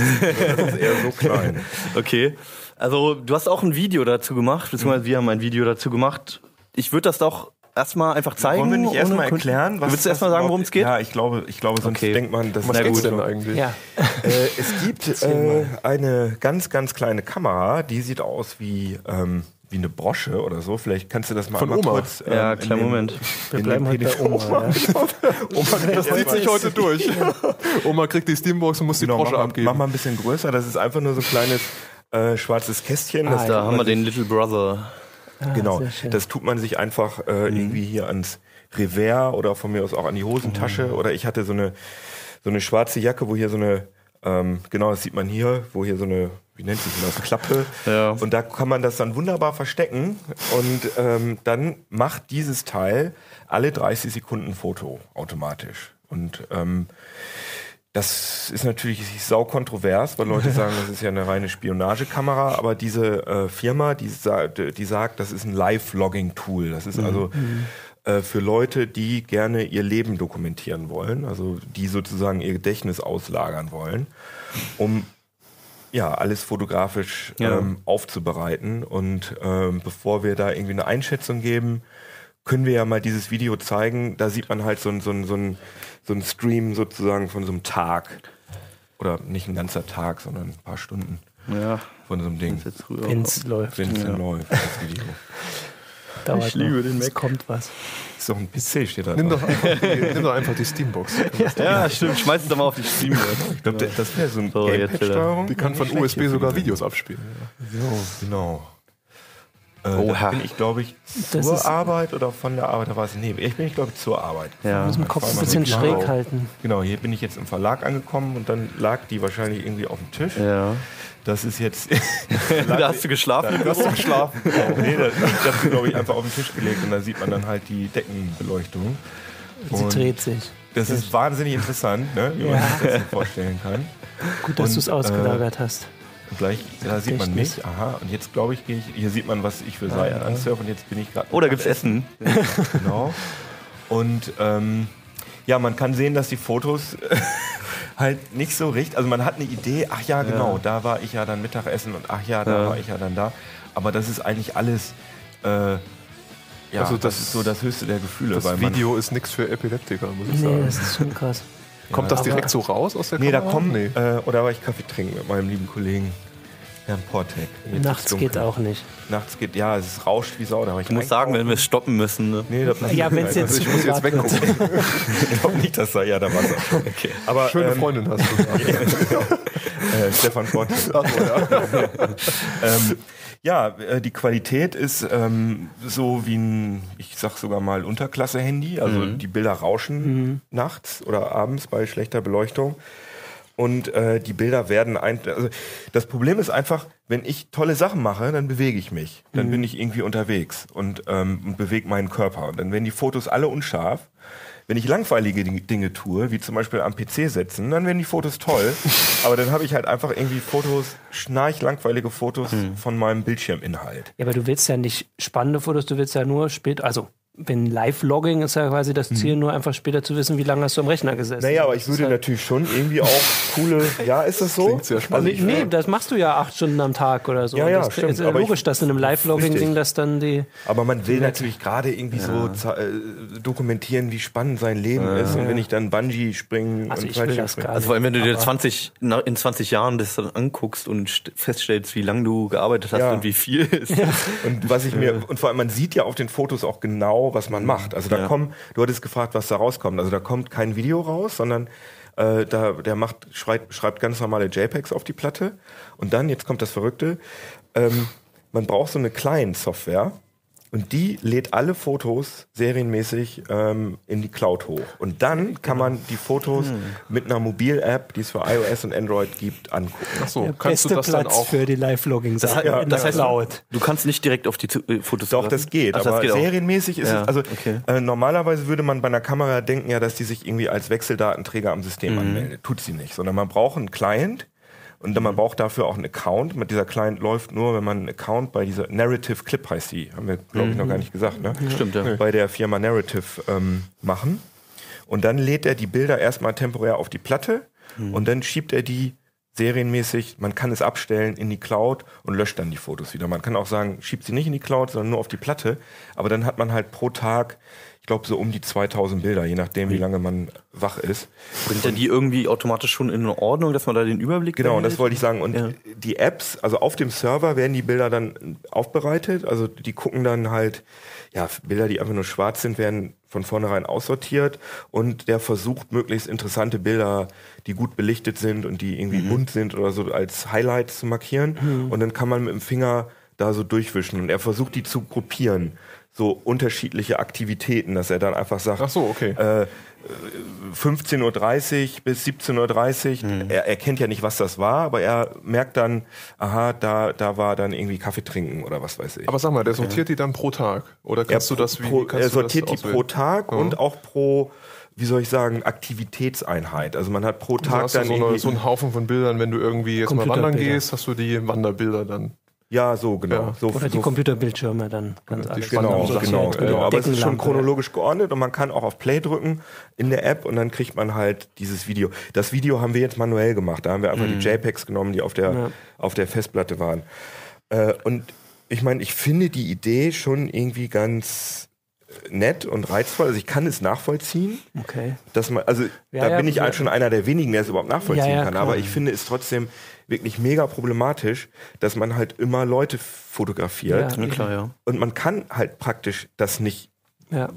Das ist eher so klein. Okay. Also du hast auch ein Video dazu gemacht, beziehungsweise wir haben ein Video dazu gemacht. Ich würde das doch erstmal einfach zeigen. Wollen wir nicht erstmal erklären? Du willst erstmal sagen, worum es geht? Ja, ich glaube, ich glaube sonst Okay. denkt man, das Was geht's gut. denn eigentlich? Ja, Äh, es gibt äh, eine ganz, ganz kleine Kamera, die sieht aus wie, ähm, wie eine Brosche oder so. Vielleicht kannst du das mal Von einmal Oma. kurz. ähm, Ja, in kleinen Moment. wir bleiben halt bei PDF Oma. Ja. Oma, Das zieht sich heute durch. Oma kriegt die Steambox und muss die Genau, mach, Brosche mal, abgeben. mach mal ein bisschen größer. Das ist einfach nur so ein kleines äh, schwarzes Kästchen. Das Ah, Da haben wir den Little Brother. Ah, Genau, das tut man sich einfach äh, irgendwie hier ans Revers oder von mir aus auch an die Hosentasche. Oder ich hatte so eine so eine schwarze Jacke, wo hier so eine ähm, genau, das sieht man hier, wo hier so eine wie nennt sich das Klappe. Ja. Und da kann man das dann wunderbar verstecken und ähm, dann macht dieses Teil alle 30 Sekunden Foto automatisch. Und ähm, das ist natürlich sau kontrovers, weil Leute sagen, das ist ja eine reine Spionagekamera, aber diese äh, Firma, die, sa die sagt, das ist ein Live-Logging-Tool. Das ist also äh, für Leute, die gerne ihr Leben dokumentieren wollen, also die sozusagen ihr Gedächtnis auslagern wollen, um ja, alles fotografisch Ja. ähm, aufzubereiten. Und ähm, bevor wir da irgendwie eine Einschätzung geben, können wir ja mal dieses Video zeigen. Da sieht man halt so ein, so ein, so ein, so ein Stream sozusagen von so einem Tag. Oder nicht ein ganzer Tag, sondern ein paar Stunden Ja. von so einem Ding. Jetzt rüber. Wenn's läuft. Wenn es denn läuft, das Video. Dauert Ich liebe noch. den Es Mac. kommt was. Doch ein PC, steht da. Nimm doch einfach die, nimm doch einfach die Steambox. Ja, stimmt. Schmeiß es doch mal auf die Steam. Ich glaube, das wäre so ein So, Gamepad-Steuerung. Die kann von Nicht USB sogar Videos abspielen. So, genau. Äh, Oha. da bin ich, glaube ich, zur Arbeit oder von der Arbeit, da war es. Nee, ich bin, ich glaube, zur Arbeit. Ja. Muss den Kopf ein bisschen schräg halten. Genau, hier bin ich jetzt im Verlag angekommen und dann lag die wahrscheinlich irgendwie auf dem Tisch. Ja. Das ist jetzt. Da hast du geschlafen? Da hast du geschlafen. nee, das, habe sie, glaube ich, einfach auf den Tisch gelegt und da sieht man dann halt die Deckenbeleuchtung. Sie Und dreht sich. Das ist wahnsinnig interessant, ne? wie man Ja. sich das so vorstellen kann. Gut, dass du es ausgelagert hast. Und gleich, da sieht man mich. Aha, und jetzt glaube ich, gehe ich, hier sieht man, was ich für Seiten ansurfe und jetzt bin ich gerade. Oh, da gibt's Essen. Genau. Und ähm, ja, man kann sehen, dass die Fotos halt nicht so richtig. Also man hat eine Idee, ach ja, genau, da war ich ja dann Mittagessen und ach ja, da Ja. war ich ja dann da. Aber das ist eigentlich alles äh, ja, Also das, das- ist so das höchste der Gefühle. Das Video ist nichts für Epileptiker, muss ich Nee, sagen. das ist schon krass. Kommt das direkt so raus aus der Nee, da kommen, Nee. äh, oder war ich Kaffee trinken mit meinem lieben Kollegen Herrn Portek. Nachts geht auch nicht. Nachts geht, ja, es rauscht wie Sau. Ich Ich muss sagen, wenn wir es stoppen müssen. Ne? Nee, das Ja, wenn es jetzt Also ich muss jetzt weggucken. ich glaube nicht, dass da, ja, da war es auch. Okay. Aber, Schöne ähm, Freundin hast du. äh, Stefan Portek. ähm, ja, äh, die Qualität ist ähm, so wie ein, ich sag sogar mal Unterklasse-Handy. Also die Bilder rauschen nachts oder abends bei schlechter Beleuchtung. Und äh, die Bilder werden ein. Also das Problem ist einfach, wenn ich tolle Sachen mache, dann bewege ich mich. Dann bin ich irgendwie unterwegs und, ähm, und bewege meinen Körper. Und dann werden die Fotos alle unscharf. Wenn ich langweilige Ding- Dinge tue, wie zum Beispiel am PC setzen, dann werden die Fotos toll. Aber dann habe ich halt einfach irgendwie Fotos, schnarchlangweilige Fotos von meinem Bildschirminhalt. Ja, aber du willst ja nicht spannende Fotos, du willst ja nur später, also wenn Live-Logging ist ja quasi das Ziel, nur einfach später zu wissen, wie lange hast du am Rechner gesessen. Mhm. Naja, aber ich würde halt- natürlich schon irgendwie auch coole. Ja, ist das so? Klingt sehr spannend. Also Nee, das machst du ja acht Stunden am Tag oder so. Ja, ja, das stimmt, ist ja aber ich- logisch, dass in einem Live-Logging-Ding das dann die. Aber man will natürlich gerade irgendwie so za- äh, dokumentieren, wie spannend sein Leben ist. Und wenn ich dann Bungee springen Also und ich will das gar Also vor allem, wenn du dir 20, na- in 20 Jahren das dann anguckst und st- feststellst, wie lange du gearbeitet hast Ja. und wie viel ist. Und was ich mir, und vor allem, man sieht ja auf den Fotos auch genau, was man macht. Also da Ja. kommen, du hattest gefragt, was da rauskommt. Also da kommt kein Video raus, sondern äh, da, der macht, schreibt, schreibt ganz normale JPEGs auf die Platte. Und dann, jetzt kommt das Verrückte, ähm, man braucht so eine Client-Software. Und die lädt alle Fotos serienmäßig ähm, in die Cloud hoch. Und dann kann man die Fotos mit einer Mobil-App, die es für iOS und Android gibt, angucken. Ach so, Der kannst du beste das dann Platz auch für die Live-Logging. Das, Sachen heißt, in das der heißt, Cloud. du kannst nicht direkt auf die äh, Fotos Doch, das geht, Ach, das aber geht auch. serienmäßig ist Ja, es, also okay. äh, normalerweise würde man bei einer Kamera denken ja, dass die sich irgendwie als Wechseldatenträger am Mhm. System anmeldet. Tut sie nicht, sondern man braucht einen Client und dann man braucht dafür auch einen Account. Mit dieser Client läuft nur, wenn man einen Account bei dieser Narrative Clip heißt die, haben wir glaube ich noch gar nicht gesagt, ne? Stimmt, ja. Bei der Firma Narrative ähm, machen. Und dann lädt er die Bilder erstmal temporär auf die Platte und dann schiebt er die serienmäßig, man kann es abstellen in die Cloud und löscht dann die Fotos wieder. Man kann auch sagen, schiebt sie nicht in die Cloud, sondern nur auf die Platte. Aber dann hat man halt pro Tag, ich glaube, so um die 2000 Bilder, je nachdem, wie lange man wach ist. Bringt er die irgendwie automatisch schon in Ordnung, dass man da den Überblick Genau, und behält? das wollte ich sagen. Und Ja. die Apps, also auf dem Server werden die Bilder dann aufbereitet. Also die gucken dann halt, ja, Bilder, die einfach nur schwarz sind, werden von vornherein aussortiert. Und der versucht, möglichst interessante Bilder, die gut belichtet sind und die irgendwie bunt sind oder so, als Highlights zu markieren. Und dann kann man mit dem Finger da so durchwischen. Und er versucht, die zu gruppieren. So unterschiedliche Aktivitäten, dass er dann einfach sagt, Ach so, okay. äh, 15.30 Uhr bis 17.30 Uhr. Er, er kennt ja nicht, was das war, aber er merkt dann, aha, da, da war dann irgendwie Kaffee trinken oder was weiß ich. Aber sag mal, der sortiert die dann pro Tag? Oder kannst er, du das wie pro, kannst er du das sortiert die auswählen? pro Tag Ja. und auch pro, wie soll ich sagen, Aktivitätseinheit. Also man hat pro Tag hast du dann so, eine, so einen Haufen von Bildern, wenn du irgendwie jetzt mal wandern gehst, hast du die Wanderbilder dann. Ja, so genau. Ja. So, Oder die so Computerbildschirme dann ganz alles. Genau, Spannend, genau, sortiert. genau. Aber es ist schon chronologisch geordnet und man kann auch auf Play drücken in der App und dann kriegt man halt dieses Video. Das Video haben wir jetzt manuell gemacht. Da haben wir einfach die JPEGs genommen, die auf der, Ja. auf der Festplatte waren. Äh, und ich meine, ich finde die Idee schon irgendwie ganz nett und reizvoll. Also ich kann es nachvollziehen, Okay. dass man, also Ja, da bin ich schon einer der wenigen, der es überhaupt nachvollziehen kann. Aber ich finde es trotzdem wirklich mega problematisch, dass man halt immer Leute fotografiert. Ja. Ja, klar, ja. Und man kann halt praktisch das nicht Ja.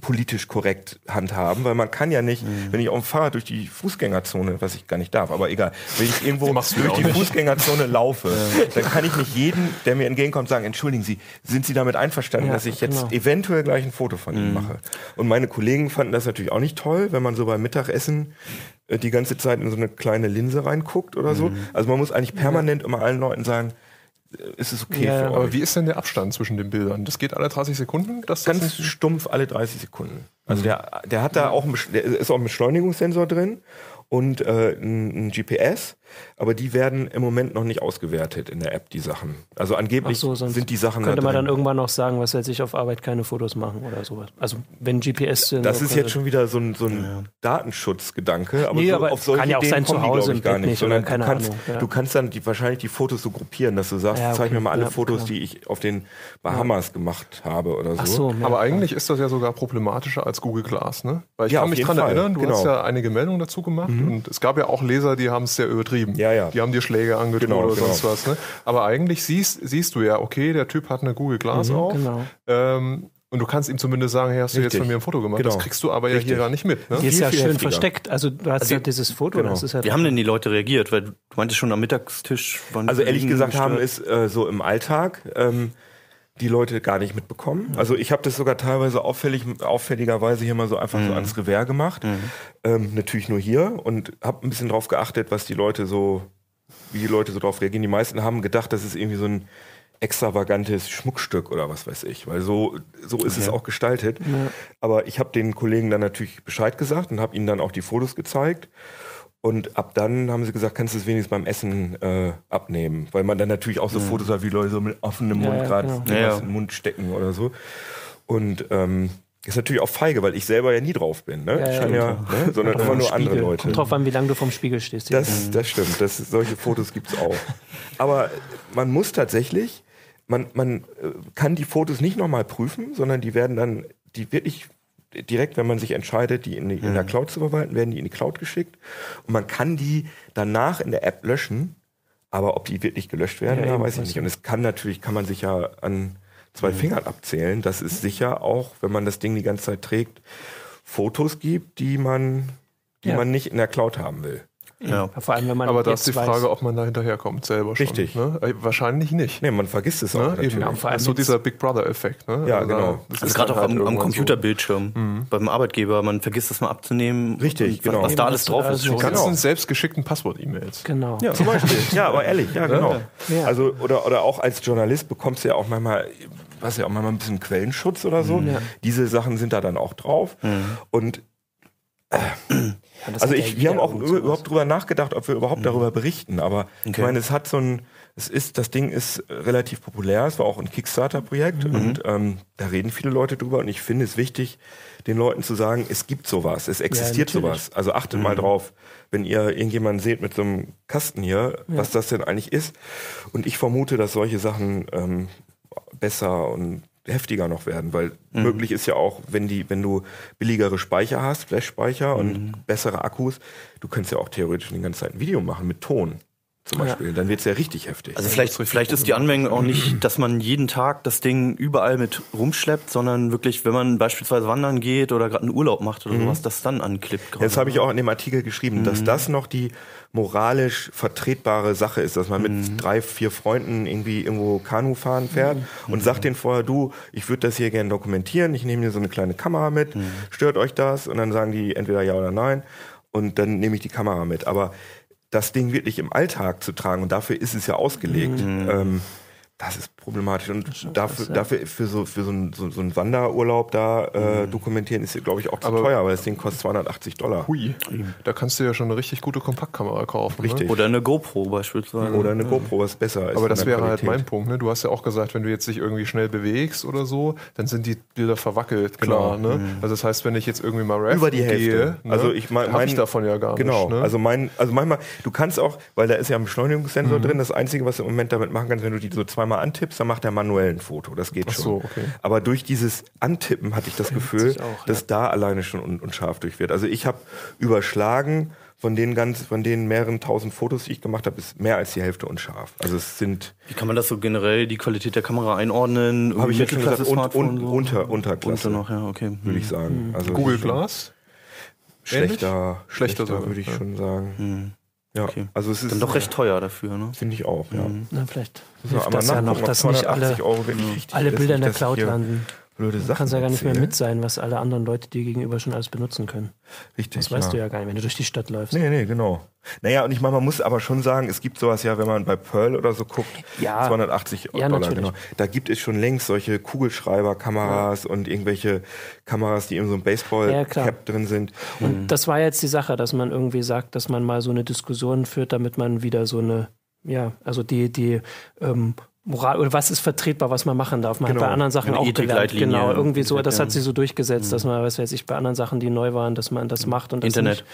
politisch korrekt handhaben, weil man kann ja nicht, Mhm. wenn ich auf dem Fahrrad durch die Fußgängerzone, was ich gar nicht darf, aber egal, wenn ich irgendwo du durch ja die. Fußgängerzone laufe, dann kann ich nicht jeden, der mir entgegenkommt, sagen, entschuldigen Sie, sind Sie damit einverstanden, Ja, dass ich jetzt genau. eventuell gleich ein Foto von Mhm. Ihnen mache? Und meine Kollegen fanden das natürlich auch nicht toll, wenn man so beim Mittagessen äh, die ganze Zeit in so eine kleine Linse reinguckt oder so. Mhm. Also man muss eigentlich permanent immer allen Leuten sagen, äh, ist es okay Ja, für Aber euch? wie ist denn der Abstand zwischen den Bildern? Das geht alle 30 Sekunden? Das, ganz stumpf alle 30 Sekunden. Also Mhm. der, der hat da auch, der ist auch ein Beschleunigungssensor drin und äh, ein, ein GPS. Aber die werden im Moment noch nicht ausgewertet in der App, die Sachen. Also angeblich so, sonst sind die Sachen Könnte da man dann irgendwann noch sagen, was weiß ich, auf Arbeit keine Fotos machen oder sowas. Also wenn GPS sind. Das ist jetzt schon wieder so ein, so ein Datenschutzgedanke, aber, Nee, so aber auf solche kann ja auch Ideen sein, zu kommen die, Hause glaub im ich, gar nicht, nicht sondern keine du kannst, Ahnung, ja. du kannst dann die, wahrscheinlich die Fotos so gruppieren, dass du sagst, Ja, zeig okay, mir mal alle ja, Fotos, klar. die ich auf den Bahamas gemacht habe oder so. Ach so, ja. Aber eigentlich ist das ja sogar problematischer als Google Glass, ne? Weil ich Ja, kann mich dran Fall, erinnern, du genau. hast ja einige Meldungen dazu gemacht und es gab ja auch Leser, die haben es sehr übertrieben. Ja, ja. Die haben dir Schläge angedroht Genau, oder genau. sonst was, ne? Aber eigentlich siehst, siehst du ja, okay, der Typ hat eine Google Glass auf. genau. Ähm, und du kannst ihm zumindest sagen, hey, hast du Richtig. jetzt von mir ein Foto gemacht? Genau. Das kriegst du aber ja Richtig. hier gar nicht mit. Ne? Die ist viel, ja viel schön heftiger. versteckt. Also du hast ja dieses Foto, genau. das ist ja. Wie haben denn die Leute reagiert? Weil du meintest schon am Mittagstisch. waren Also ehrlich gesagt haben es äh, so im Alltag ähm, die Leute gar nicht mitbekommen. Also ich habe das sogar teilweise auffällig, auffälligerweise hier mal so einfach so ans Revers gemacht. Ähm, natürlich nur hier und habe ein bisschen drauf geachtet, was die Leute so, wie die Leute so drauf reagieren. Die meisten haben gedacht, das ist irgendwie so ein extravagantes Schmuckstück oder was weiß ich, weil so so ist es auch gestaltet. Aber ich habe den Kollegen dann natürlich Bescheid gesagt und habe ihnen dann auch die Fotos gezeigt. Und ab dann haben sie gesagt, kannst du es wenigstens beim Essen äh, abnehmen. Weil man dann natürlich auch so Fotos hat, wie Leute so mit offenem Ja, Mund ja, gerade genau. Ja, ja. den Mund stecken oder so. Und ähm, ist natürlich auch feige, weil ich selber ja nie drauf bin, ne? Ja, ja, ja, ne? sondern immer nur andere Spiegel. Leute. Kommt drauf an, wie lange du vom Spiegel stehst. Das, das stimmt, das, solche Fotos gibt's auch. Aber man muss tatsächlich, man, man äh, kann die Fotos nicht nochmal prüfen, sondern die werden dann, die wirklich direkt, wenn man sich entscheidet, die in, die, in der Cloud zu verwalten, werden die in die Cloud geschickt und man kann die danach in der App löschen, aber ob die wirklich gelöscht werden, Ja, ja, weiß ich nicht. ich Und es kann natürlich, kann man sich ja an zwei Fingern abzählen, dass es sicher auch, wenn man das Ding die ganze Zeit trägt, Fotos gibt, die man, die Ja. man nicht in der Cloud haben will. Ja. Vor allem, wenn man Aber da ist die weiß, Frage, ob man da hinterherkommt selber schon. Richtig. Ne? Äh, Wahrscheinlich nicht. Nee, man vergisst es auch Ne? natürlich. Eben. Ja, vor allem so jetzt- dieser Big Brother-Effekt. Ne? Ja, da- genau. das Also ist gerade auch halt am, am Computerbildschirm beim Arbeitgeber, man vergisst das mal abzunehmen. Richtig, und genau. Was da alles drauf ist. so schon- So. Die ganzen Genau. selbstgeschickten Passwort-E-Mails. Genau. Ja, zum Beispiel. ja, aber ehrlich, ja, genau. Ja. Also, oder, oder auch als Journalist bekommst du ja auch manchmal, was ja auch manchmal ein bisschen Quellenschutz oder so. Ja. Diese Sachen sind da dann auch drauf. Und Das also ja ich, wir haben auch überhaupt drüber nachgedacht, ob wir überhaupt darüber berichten. Aber ich Okay. meine, es hat so ein, es ist, das Ding ist relativ populär. Es war auch ein Kickstarter-Projekt und ähm, da reden viele Leute drüber. Und ich finde es wichtig, den Leuten zu sagen, es gibt sowas, es existiert natürlich. sowas. Also achtet mal drauf, wenn ihr irgendjemanden seht mit so einem Kasten hier, was das denn eigentlich ist. Und ich vermute, dass solche Sachen ähm, besser und heftiger noch werden, weil möglich ist ja auch, wenn die, wenn du billigere Speicher hast, Flash-Speicher und bessere Akkus, du könntest ja auch theoretisch die ganze Zeit ein Video machen mit Ton zum Beispiel. Dann wird's ja richtig heftig. Also vielleicht, vielleicht ist die Anwendung auch nicht, dass man jeden Tag das Ding überall mit rumschleppt, sondern wirklich, wenn man beispielsweise wandern geht oder gerade einen Urlaub macht oder sowas, das dann anklippt. Jetzt habe ich auch in dem Artikel geschrieben, dass das noch die moralisch vertretbare Sache ist, dass man mit drei, vier Freunden irgendwie irgendwo Kanu fahren fährt und sagt denen vorher, du, ich würde das hier gerne dokumentieren, ich nehme hier so eine kleine Kamera mit, stört euch das? Und dann sagen die entweder ja oder nein und dann nehme ich die Kamera mit. Aber das Ding wirklich im Alltag zu tragen. Und dafür ist es ja ausgelegt, ähm, das ist problematisch. Und dafür, dafür für so für so einen so, so einen Wanderurlaub da äh, dokumentieren ist, glaube ich, auch zu Aber- teuer, weil das Ding kostet 280 Dollar. Hui. Da kannst du ja schon eine richtig gute Kompaktkamera kaufen. Richtig. Ne? Oder eine GoPro beispielsweise. Oder eine GoPro, was besser ist. Aber das wäre halt Qualität. mein Punkt. Ne? Du hast ja auch gesagt, wenn du jetzt dich irgendwie schnell bewegst oder so, dann sind die Bilder verwackelt, klar. Genau. Ne? Also das heißt, wenn ich jetzt irgendwie mal raften Über die Hälfte. gehe, ne, Also ich mein- mein- ich davon ja gar Genau, nicht. Ne? also mein, also manchmal, du kannst auch, weil da ist ja ein Beschleunigungssensor drin, das Einzige, was du im Moment damit machen kannst, wenn du die so zweimal antippst, dann macht der manuell ein Foto, das geht Ach schon. so, okay. Aber durch dieses Antippen hatte ich das Gefühl, auch, dass da alleine schon un unscharf durch wird. Also ich habe überschlagen, von den ganz, von den mehreren tausend Fotos, die ich gemacht habe, ist mehr als die Hälfte unscharf. Also es sind, Wie kann man das so generell, die Qualität der Kamera einordnen? habe ich jetzt schon gesagt, und, und, so? unter, Unterklasse, Unter noch, ja, okay. würde ich sagen. Also Google es ist schon Glas? Schlechter, Schlechter sogar, würde ich ja. schon sagen. Ja, Okay. also es ist Dann doch recht teuer dafür, ne? Finde ich auch, ja. Na, vielleicht wir hilft aber das ja noch, dass nicht alle, 280 Euro wirklich richtig alle Bilder in der Cloud hier landen. Blöde Du Sachen kannst ja gar nicht mehr erzählen. mit sein, was alle anderen Leute dir gegenüber schon alles benutzen können. Richtig, Das weißt ja. du ja gar nicht, wenn du durch die Stadt läufst. Nee, nee, genau. Naja, und ich meine, man muss aber schon sagen, es gibt sowas ja, wenn man bei Pearl oder so guckt, Ja. 280 Ja, Dollar, natürlich. genau. Da gibt es schon längst solche Kugelschreiber-Kameras und irgendwelche Kameras, die in so einem Ja. Baseball-Cap drin sind. Und das war jetzt die Sache, dass man irgendwie sagt, dass man mal so eine Diskussion führt, damit man wieder so eine, ja, also die, die ähm, Moral oder was ist vertretbar, was man machen darf. Man Genau. hat bei anderen Sachen Eine auch gelernt. Genau, irgendwie so, das hat sich so durchgesetzt, dass man, was weiß ich, bei anderen Sachen, die neu waren, dass man das macht und das Internet. Nicht,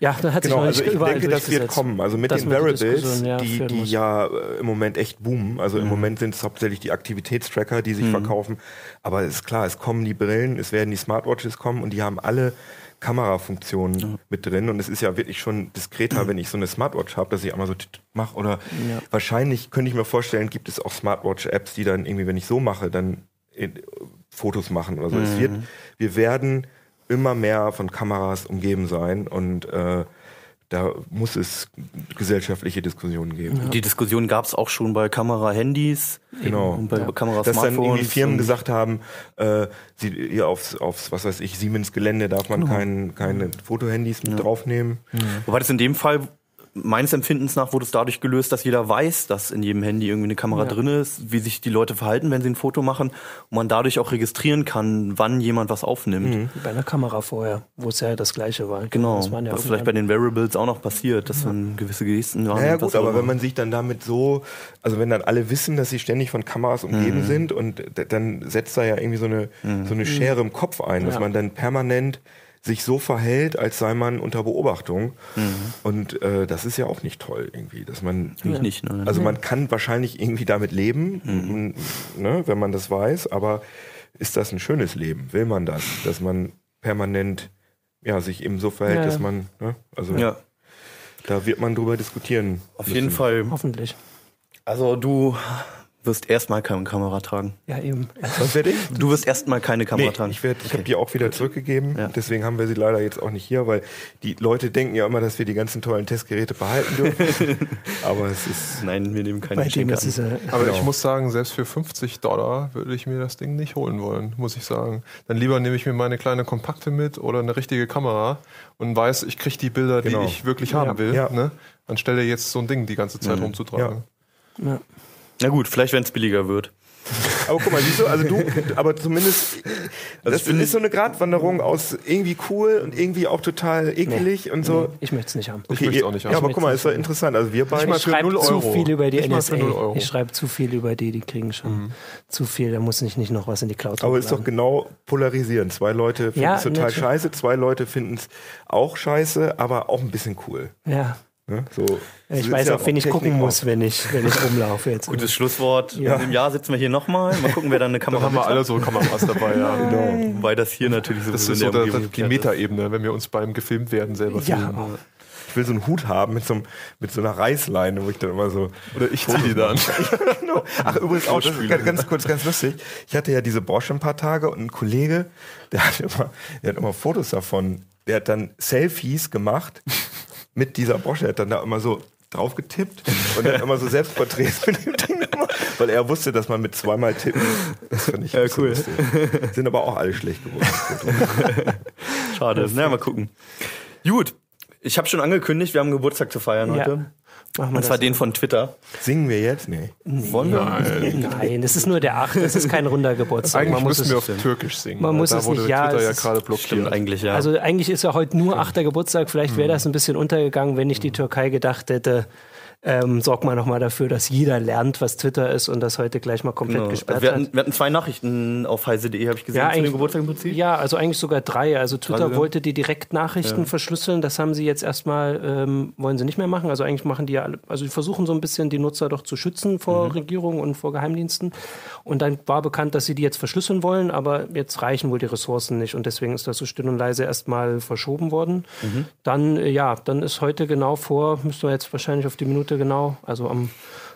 ja, da hat sich Genau, noch also nicht ich denke, das wird kommen. Also mit den man die ja, die, die ja äh, im Moment echt boomen. Also im Mhm. Moment sind es hauptsächlich die Aktivitätstracker, die sich verkaufen. Aber es ist klar, es kommen die Brillen, es werden die Smartwatches kommen und die haben alle Kamerafunktionen mit drin. Und es ist ja wirklich schon diskreter, wenn ich so eine Smartwatch habe, dass ich einmal so mache. Oder Ja. wahrscheinlich könnte ich mir vorstellen, gibt es auch Smartwatch-Apps, die dann irgendwie, wenn ich so mache, dann in, Fotos machen oder so. Es wird, wir werden immer mehr von Kameras umgeben sein und äh, da muss es gesellschaftliche Diskussionen geben. Die Diskussion gab es auch schon bei Kamera-Handys Genau. und bei Ja. Kamera-Smartphones. Dass dann irgendwie Firmen gesagt haben, äh, sie, hier aufs, aufs, was weiß ich, Siemens Gelände darf man kein, keine Fotohandys mit draufnehmen. Wobei das in dem Fall meines Empfindens nach wurde es dadurch gelöst, dass jeder weiß, dass in jedem Handy irgendwie eine Kamera Ja. drin ist, wie sich die Leute verhalten, wenn sie ein Foto machen und man dadurch auch registrieren kann, wann jemand was aufnimmt. Mhm. Bei einer Kamera vorher, wo es ja das Gleiche war. Genau, Das waren ja was vielleicht bei den Wearables auch noch passiert, dass dann gewisse Gesten waren. Naja gut, aber wenn man sich dann damit so, also wenn dann alle wissen, dass sie ständig von Kameras Mhm. umgeben sind und dann setzt da ja irgendwie so eine, so eine Schere im Kopf ein, dass Ja. man dann permanent sich so verhält, als sei man unter Beobachtung. Mhm. Und äh, das ist ja auch nicht toll irgendwie, dass man Eigentlich nicht. Ne? Also man kann wahrscheinlich irgendwie damit leben, m- ne, wenn man das weiß, aber ist das ein schönes Leben? Will man das? Dass man permanent ja, sich eben so verhält, Ja, dass ja. man, ne, also ja, da wird man drüber diskutieren. auf müssen. jeden Fall. Hoffentlich. Also du wirst erstmal keine Kamera tragen. Ja, eben. Was werde ich? Du wirst erstmal keine Kamera Nee, tragen. ich werd, ich habe die auch wieder zurückgegeben, Ja. deswegen haben wir sie leider jetzt auch nicht hier, weil die Leute denken ja immer, dass wir die ganzen tollen Testgeräte behalten dürfen. aber es ist Nein, wir nehmen keine Geschenke ist an. es ja. Aber Genau. ich muss sagen, selbst für 50 Dollar würde ich mir das Ding nicht holen wollen, muss ich sagen. Dann lieber nehme ich mir meine kleine Kompakte mit oder eine richtige Kamera und weiß, ich kriege die Bilder, Genau. die ich wirklich Ja. haben will, Ja. ne? anstelle jetzt so ein Ding die ganze Zeit rumzutragen. Ja. Na gut, vielleicht wenn es billiger wird. Aber guck mal, siehst du, also du, aber zumindest, das finde- ist so eine Gratwanderung aus irgendwie cool und irgendwie auch total ekelig und so. Ich möchte es nicht haben. Ich möchte es auch nicht Ja, haben. aber guck mal, ist doch interessant. Also wir beide, Ich schreibe 0 zu viel über die mal NSA. für 0 Euro. Ich schreibe zu viel über die, die kriegen schon zu viel. Da muss ich nicht noch was in die Cloud aber ist doch genau polarisieren. Zwei Leute finden Ja, es total natürlich. scheiße, zwei Leute finden es auch scheiße, aber auch ein bisschen cool. Ja. Ne? So, Ich so weiß ja auch, wen ich Technik gucken auch. muss, wenn ich, wenn ich rumlaufe jetzt. Gutes Schlusswort. Ja. Im Jahr sitzen wir hier nochmal. Mal gucken, wer dann eine Da Kamera haben wir alle hat. so Kameras dabei, ja. Genau. Wobei das hier natürlich Das sowieso ist so der der, die ist. Metaebene, wenn wir uns beim gefilmt werden selber Ja. filmen. Ich will so einen Hut haben mit so, einem, mit so einer Reißleine, wo ich dann immer so. Oder ich ziehe die dann. Ach, übrigens auch, das ist ganz, ganz kurz, ganz lustig. Ich hatte ja diese Bosch ein paar Tage und ein Kollege, der hat immer, der hat immer Fotos davon. Der hat dann Selfies gemacht mit dieser Bosch. Er hat dann da immer so drauf getippt und dann immer so Selbstporträts mit dem Ding gemacht, weil er wusste, dass man mit zweimal tippen. Das fand ich Ja, cool. lustig. Sind aber auch alle schlecht geworden. Schade. Na, mal gucken. Gut. Ich habe schon angekündigt, wir haben Geburtstag zu feiern Ja. heute. Machen wir Und zwar den von Twitter. Singen wir jetzt? Nee. Wollen wir? Nein, das ist nur der 8. Das ist kein runder Geburtstag. Eigentlich man muss müssen wir auf Türkisch singen. Man muss da es wurde nicht- ja, Twitter es ja ist- gerade Stimmt blockiert. eigentlich, ja. Also eigentlich ist ja heute nur 8. Geburtstag. Vielleicht wäre das ein bisschen untergegangen, wenn nicht die Türkei gedacht hätte, ähm, sorg mal nochmal dafür, dass jeder lernt, was Twitter ist und das heute gleich mal komplett Genau. gesperrt wir, hat. hatten, wir hatten zwei Nachrichten auf heise.de, habe ich gesehen, Ja, zu dem Geburtstag im Prinzip. Ja, also eigentlich sogar drei. Also Twitter sogar? wollte die Direktnachrichten verschlüsseln. Das haben sie jetzt erstmal, ähm, wollen sie nicht mehr machen. Also eigentlich machen die ja alle, also die versuchen so ein bisschen die Nutzer doch zu schützen vor Mhm. Regierungen und vor Geheimdiensten. Und dann war bekannt, dass sie die jetzt verschlüsseln wollen, aber jetzt reichen wohl die Ressourcen nicht und deswegen ist das so still und leise erstmal verschoben worden. Mhm. Dann, äh, ja, dann ist heute genau vor, müssen wir jetzt wahrscheinlich auf die Minute genau, also am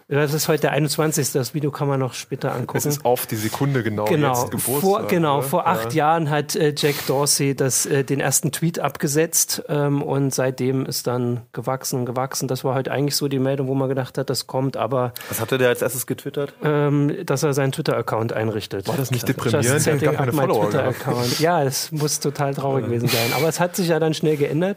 Das ist heute der 21. Das Video kann man noch später angucken. Es ist auf die Sekunde genau, Genau, vor, genau, oder? vor acht Ja. Jahren hat äh, Jack Dorsey das, äh, den ersten Tweet abgesetzt ähm, und seitdem ist dann gewachsen, gewachsen. Das war halt eigentlich so die Meldung, wo man gedacht hat, das kommt, aber Was hatte der als erstes getwittert? ähm, dass er seinen Twitter-Account einrichtet. War das nicht deprimierend? Er hat setting gar keine up my Follower Twitter-Account. Ja, es muss total traurig gewesen sein. Aber es hat sich ja dann schnell geändert.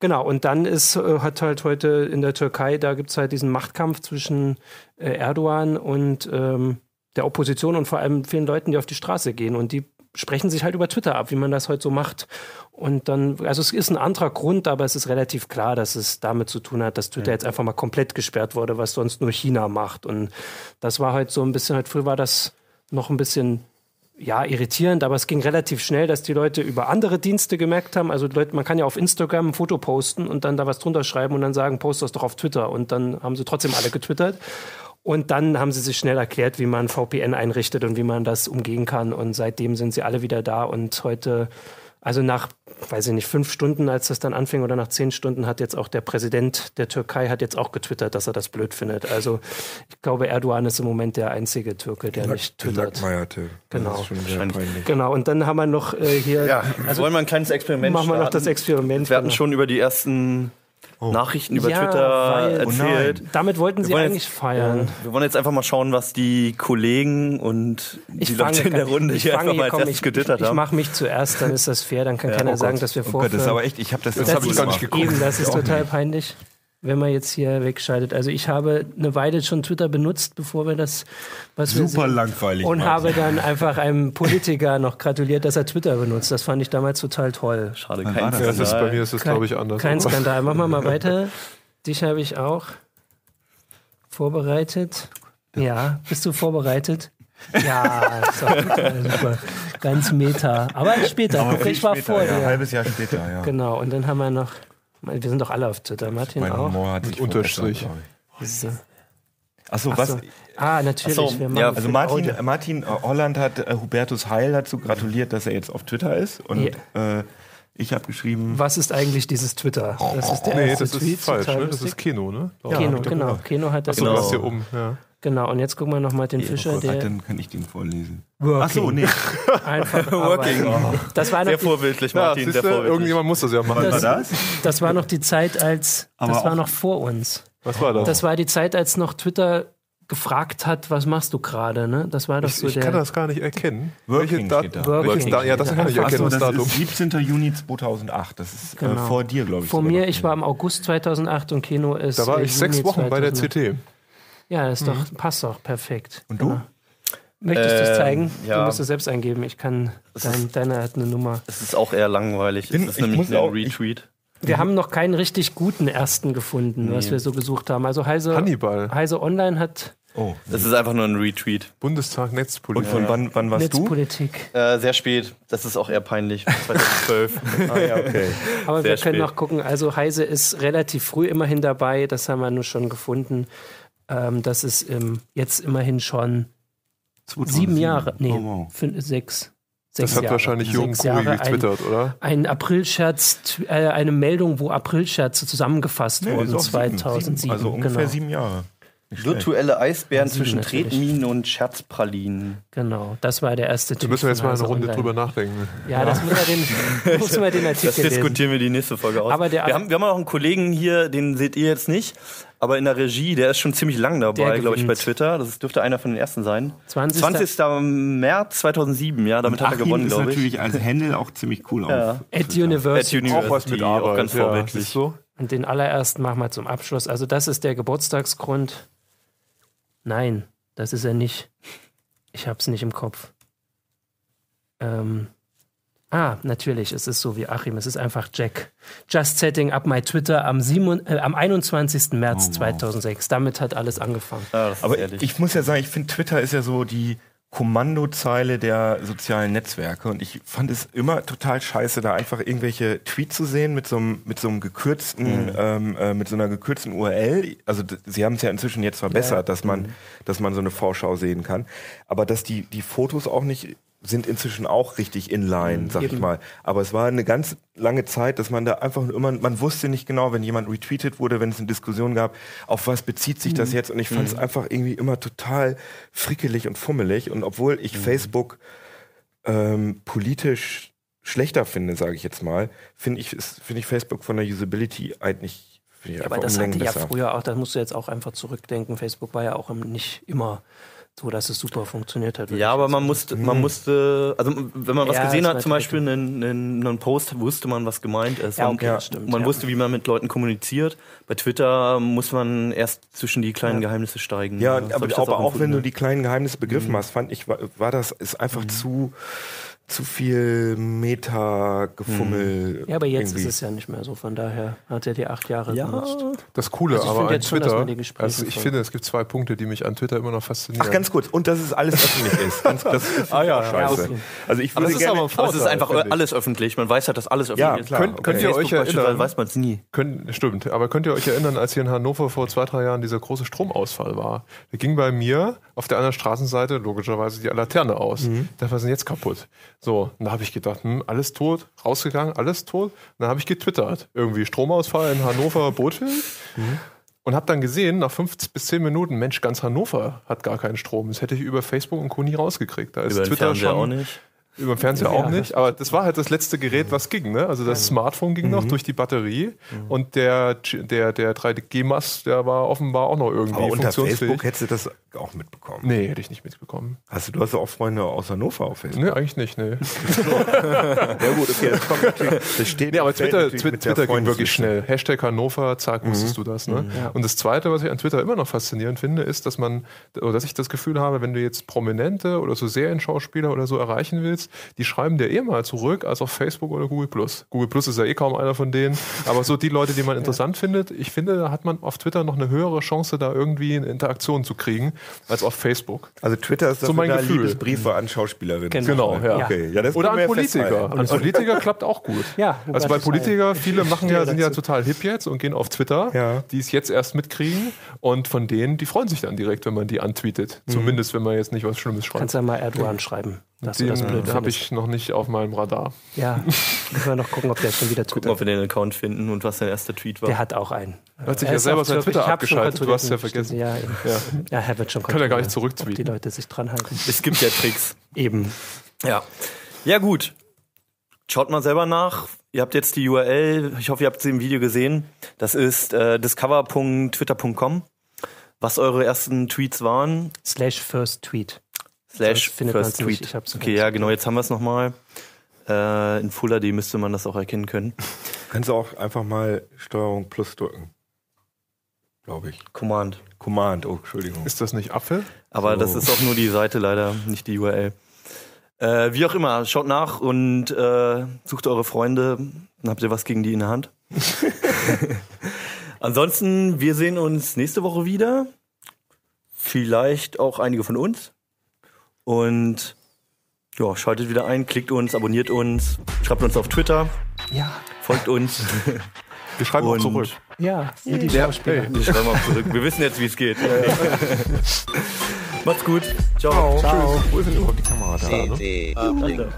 Genau, und dann ist, äh, hat halt heute in der Türkei, da gibt es halt diesen Machtkampf zwischen äh, Erdogan und ähm, der Opposition und vor allem vielen Leuten, die auf die Straße gehen. Und die sprechen sich halt über Twitter ab, wie man das heute so macht. Und dann, also es ist ein anderer Grund, aber es ist relativ klar, dass es damit zu tun hat, dass Twitter jetzt einfach mal komplett gesperrt wurde, was sonst nur China macht. Und das war halt so ein bisschen, halt früher war das noch ein bisschen ja, irritierend, aber es ging relativ schnell, dass die Leute über andere Dienste gemerkt haben. Also Leute, man kann ja auf Instagram ein Foto posten und dann da was drunter schreiben und dann sagen, post das doch auf Twitter. Und dann haben sie trotzdem alle getwittert. Und dann haben sie sich schnell erklärt, wie man VPN einrichtet und wie man das umgehen kann. Und seitdem sind sie alle wieder da. Und heute, also nach, weiß ich nicht, fünf Stunden, als das dann anfing, oder nach zehn Stunden, hat jetzt auch der Präsident der Türkei hat jetzt auch getwittert, dass er das blöd findet. Also ich glaube, Erdogan ist im Moment der einzige Türke, der nicht twittert. Genau. Genau, und dann haben wir noch äh, hier. Ja, also wollen wir ein kleines Experiment machen wir noch das Experiment. Wir hatten genau. schon über die ersten Nachrichten über Ja, Twitter weil- erzählt. Damit wollten sie wollen eigentlich jetzt- feiern. Wir wollen jetzt einfach mal schauen, was die Kollegen und die Leute in der Runde ich hier fange einfach mal hier, als komm, erstes ich, getwittert ich, ich haben. mache mich zuerst, dann ist das fair, dann kann keiner oh sagen, Gott. dass wir Oh Gott, das ist vorführen. aber echt, ich habe das, Das Das hab ich gar nicht geguckt. Eben, das ist Ich auch total nicht. peinlich, wenn man jetzt hier wegschaltet. Also ich habe eine Weile schon Twitter benutzt, bevor wir das, was wir Super sehen. langweilig. Und Martin. habe dann einfach einem Politiker noch gratuliert, dass er Twitter benutzt. Das fand ich damals total toll. Schade, kein war das? Ist, Skandal. bei mir ist es, glaube ich, anders. Kein Aber- Skandal. Machen wir mal weiter. Dich habe ich auch vorbereitet. Ja, bist du vorbereitet? Ja, super. Ganz meta. Aber später. Aber ich war später, vor ja, Ein dir. halbes Jahr später, ja. Genau. Und dann haben wir noch. Wir sind doch alle auf Twitter. Martin Mein auch. Humor hat sich Unterstrich. Achso, Ach was? so. Ah, natürlich. So, wir machen ja, Also Martin. Martin äh, Holland hat äh, Hubertus Heil dazu gratuliert, dass er jetzt auf Twitter ist. Und äh, ich habe geschrieben, Was ist eigentlich dieses Twitter? Das ist der Nee, erste das Tweet. ist falsch. Ne? Das ist Keno, ne? Keno, genau. Keno hat das Achso, Genau. du hast hier um. Ja. Genau. Und jetzt gucken wir nochmal den oh Fischer, Gott, der dann kann ich den vorlesen. Working. Achso, nee. einfach Working. arbeiten. Das war noch Sehr die, vorbildlich, Ja, Martin, siehste, sehr vorbildlich. irgendjemand muss das ja machen. Das- war das? das war noch die Zeit, als Aber das war noch vor uns. Was war das? Das war die Zeit, als noch Twitter gefragt hat, was machst du gerade, ne? Das war doch ich so ich der kann das gar nicht erkennen. Working Dat- steht da. Working. welches Da ja, das kann ich erkennen, Achso, das das Datum. ist 17. Juni 2008. Das ist Genau. äh, vor dir, glaube ich. vor mir, ich war im August 2008 und Keno ist Da war äh, ich sechs Juni Wochen bei der 2008. CT. Ja, ist doch passt doch perfekt. Und du? Genau. Möchtest du es Ähm, zeigen? Du ja. musst es selbst eingeben. Ich kann dein, deine hat eine Nummer. Es ist auch eher langweilig. Bin- Es ist ich nämlich muss ein Retweet. Wir haben noch keinen richtig guten ersten gefunden, was wir so gesucht haben. Also Heise, Hannibal, Heise Online hat Oh. Es ist einfach nur ein Retweet. Bundestag Und Netzpolitik. von wann, wann warst du? Netzpolitik. Äh, sehr spät. Das ist auch eher peinlich. 2012. Ah, ja, okay. Aber Sehr wir können spät. noch gucken. Also Heise ist relativ früh immerhin dabei. Das haben wir nur schon gefunden. Ähm, das ist ähm, jetzt immerhin schon sieben Jahre. Nee, Oh, wow. fünf, sechs. das sechs hat Jahre. wahrscheinlich Jürgen Sechs Kuri Jahre. Ein, getwittert, oder? ein Aprilscherz, äh, eine Meldung, wo Aprilscherze zusammengefasst Nee, wurden, ist auch sieben, 2007. sieben, also ungefähr genau. sieben Jahre. Virtuelle Eisbären Sieben zwischen. Tretminen und Scherzpralinen. genau, das war der erste Da Tweet müssen wir jetzt mal eine Runde Online. drüber nachdenken. Ja, das müssen wir den, müssen wir den Das Artikel lesen. diskutieren wir die nächste Folge aus. Aber der- wir, haben, wir haben auch einen Kollegen hier, den seht ihr jetzt nicht, aber in der Regie, der ist schon ziemlich lang dabei, glaube ich, bei. Twitter. Das dürfte einer von den ersten sein. 20. 20. März 2007, ja, damit hat er Achim gewonnen, ist glaube ich. natürlich als Handle auch ziemlich cool Ja. auf. At University. At University, Auch was mit auch Arbeit. ganz ja, vorbildlich. siehst du? Und den allerersten machen wir zum Abschluss. Also das ist der Geburtstagsgrund. Nein, das ist er nicht. Ich hab's nicht im Kopf. Ähm. Ah, natürlich, es ist so wie Achim, es ist einfach Jack. Just setting up my Twitter am, 7, äh, am 21. März Oh, wow. 2006. Damit hat alles angefangen. Ist Aber ehrlich. ich muss ja sagen, ich finde, Twitter ist ja so die Kommandozeile der sozialen Netzwerke und ich fand es immer total scheiße, da einfach irgendwelche Tweets zu sehen mit so einem, mit so einem gekürzten, ähm, äh, mit so einer gekürzten URL. Also sie haben es ja inzwischen jetzt verbessert, dass man, dass man so eine Vorschau sehen kann. Aber dass die, die Fotos auch nicht sind inzwischen auch richtig inline, sag ich mal. Aber es war eine ganz lange Zeit, dass man da einfach immer, man wusste nicht genau, wenn jemand retweetet wurde, wenn es eine Diskussion gab, auf was bezieht sich das jetzt? Und ich fand es einfach irgendwie immer total frickelig und fummelig. Und obwohl ich Facebook ähm, politisch schlechter finde, sage ich jetzt mal, finde ich, finde ich Facebook von der Usability eigentlich ich Aber das hatte Längen ja besser. früher auch, da musst du jetzt auch einfach zurückdenken. Facebook war ja auch nicht immer so, dass es super funktioniert hat. Ja, aber man musste, man musste, also wenn man was Ja, gesehen hat, zum Beispiel einen, einen, einen Post, wusste man, was gemeint ist. Ja, man, okay, das stimmt, man ja. wusste, wie man mit Leuten kommuniziert. Bei Twitter muss man erst zwischen die kleinen Geheimnisse steigen. Ja, aber, aber auch, empfunden, wenn du die kleinen Geheimnisse begriffen Mhm. hast, fand ich, war, war das ist einfach zu zu viel Meta-Gefummel. Ja, aber jetzt irgendwie. ist es ja nicht mehr so. Von daher hat er die acht Jahre Ja, benutzt. Das Coole Also ich aber finde an jetzt schon, dass Twitter, man die Gespräche also ich finde, es gibt zwei Punkte, die mich an Twitter immer noch faszinieren. Ach, ganz kurz. Und dass es alles öffentlich ist. Ganz, das ist Ah, ja, auch ja, scheiße. okay. Also ich aber würde es ist gerne, aber, aber es ist einfach alles öffentlich. Man weiß ja, dass alles öffentlich Ja, ist. klar. Könnt, okay. könnt ihr euch erinnern? weiß man es nie. Könnt, stimmt, aber könnt ihr euch erinnern, als hier in Hannover vor zwei, drei Jahren dieser große Stromausfall war? Da ging bei mir auf der anderen Straßenseite logischerweise die Laterne aus. Mhm. Da war sie jetzt kaputt. So, und da habe ich gedacht, hm, alles tot, rausgegangen, alles tot. Und dann habe ich getwittert. Irgendwie Stromausfall in Hannover, Bothwil. Mhm. Und habe dann gesehen, nach fünf bis zehn Minuten, Mensch, ganz Hannover hat gar keinen Strom. Das hätte ich über Facebook und Co. nie rausgekriegt. Da ist Über Twitter schon auch nicht. Über den Fernseher Ja, auch nicht, aber das war halt das letzte Gerät, was ging. Ne? Also das Smartphone ging Mhm. noch durch die Batterie und der, der, der 3G-Mast, der war offenbar auch noch irgendwie Aber unter. Facebook hättest du das auch mitbekommen. Nee, hätte ich nicht mitbekommen. Hast du, du hast ja auch Freunde aus Hannover auf Facebook. Nee, eigentlich nicht, nee. Ja gut, okay, das kommt natürlich. Das steht Nee, aber Twitter, natürlich Twi- mit der Twitter ging wirklich schnell. Hashtag Hannover, zack, wusstest du das. Ne? Und das Zweite, was ich an Twitter immer noch faszinierend finde, ist, dass man, oder dass ich das Gefühl habe, wenn du jetzt Prominente oder so Serienschauspieler oder so erreichen willst, die schreiben dir eh mal zurück als auf Facebook oder Google Plus. Google Plus ist ja eh kaum einer von denen, aber so die Leute, die man interessant findet, ich finde, da hat man auf Twitter noch eine höhere Chance, da irgendwie eine Interaktion zu kriegen, als auf Facebook. Also Twitter ist So mein da, Gefühl. Liebesbriefe an Schauspielerinnen. Genau. Genau, ja. Okay, ja, das Oder an ja Politiker. An Politiker klappt auch gut. Ja, also bei Politiker, viele machen ja, sind ja total hip jetzt und gehen auf Twitter, Ja. die es jetzt erst mitkriegen und von denen, die freuen sich dann direkt, wenn man die antweetet. Zumindest, wenn man jetzt nicht was Schlimmes schreibt. Kannst ja mal Erdogan schreiben, dass du das blöd Den habe ich noch nicht auf meinem Radar. Ja, müssen wir noch gucken, ob der schon wieder Gucken, twittert. ob wir den Account finden und was sein erster Tweet war. Der hat auch einen. hat sich Er ja selber sein. Twitter abgeschaltet. Du hast ja kontrolliert, vergessen. Ja, eben. Ja. ja, er wird schon Kann er gar nicht zurücktweeten. die Leute sich dran halten. es gibt ja Tricks. Eben. Ja. Ja, gut. Schaut mal selber nach. Ihr habt jetzt die URL. Ich hoffe, ihr habt sie im Video gesehen. Das ist äh, discover.twitter.com. Was eure ersten Tweets waren. Slash First Tweet. Slash First nicht. Tweet. Ich hab's okay, nicht. ja, genau. Jetzt haben wir es nochmal. Äh, in Full HD müsste man das auch erkennen können. Kannst du auch einfach mal Steuerung plus drücken. Glaube ich. Command. Command, oh, Entschuldigung. Ist das nicht Apfel? Aber So. das ist auch nur die Seite leider, nicht die URL. Äh, wie auch immer, schaut nach und äh, sucht eure Freunde. Dann habt ihr was gegen die in der Hand. Ansonsten, wir sehen uns nächste Woche wieder. Vielleicht auch einige von uns. Und ja, schaltet wieder ein, klickt uns, abonniert uns, schreibt uns auf Twitter, Ja, folgt uns. Wir schreiben auch Und- zurück. ja, wie die Ja. Wir schreiben auch zurück. Wir wissen jetzt, wie es geht. Macht's gut. Ciao. Ciao. Wo ist denn überhaupt die Kamera da? Uplink.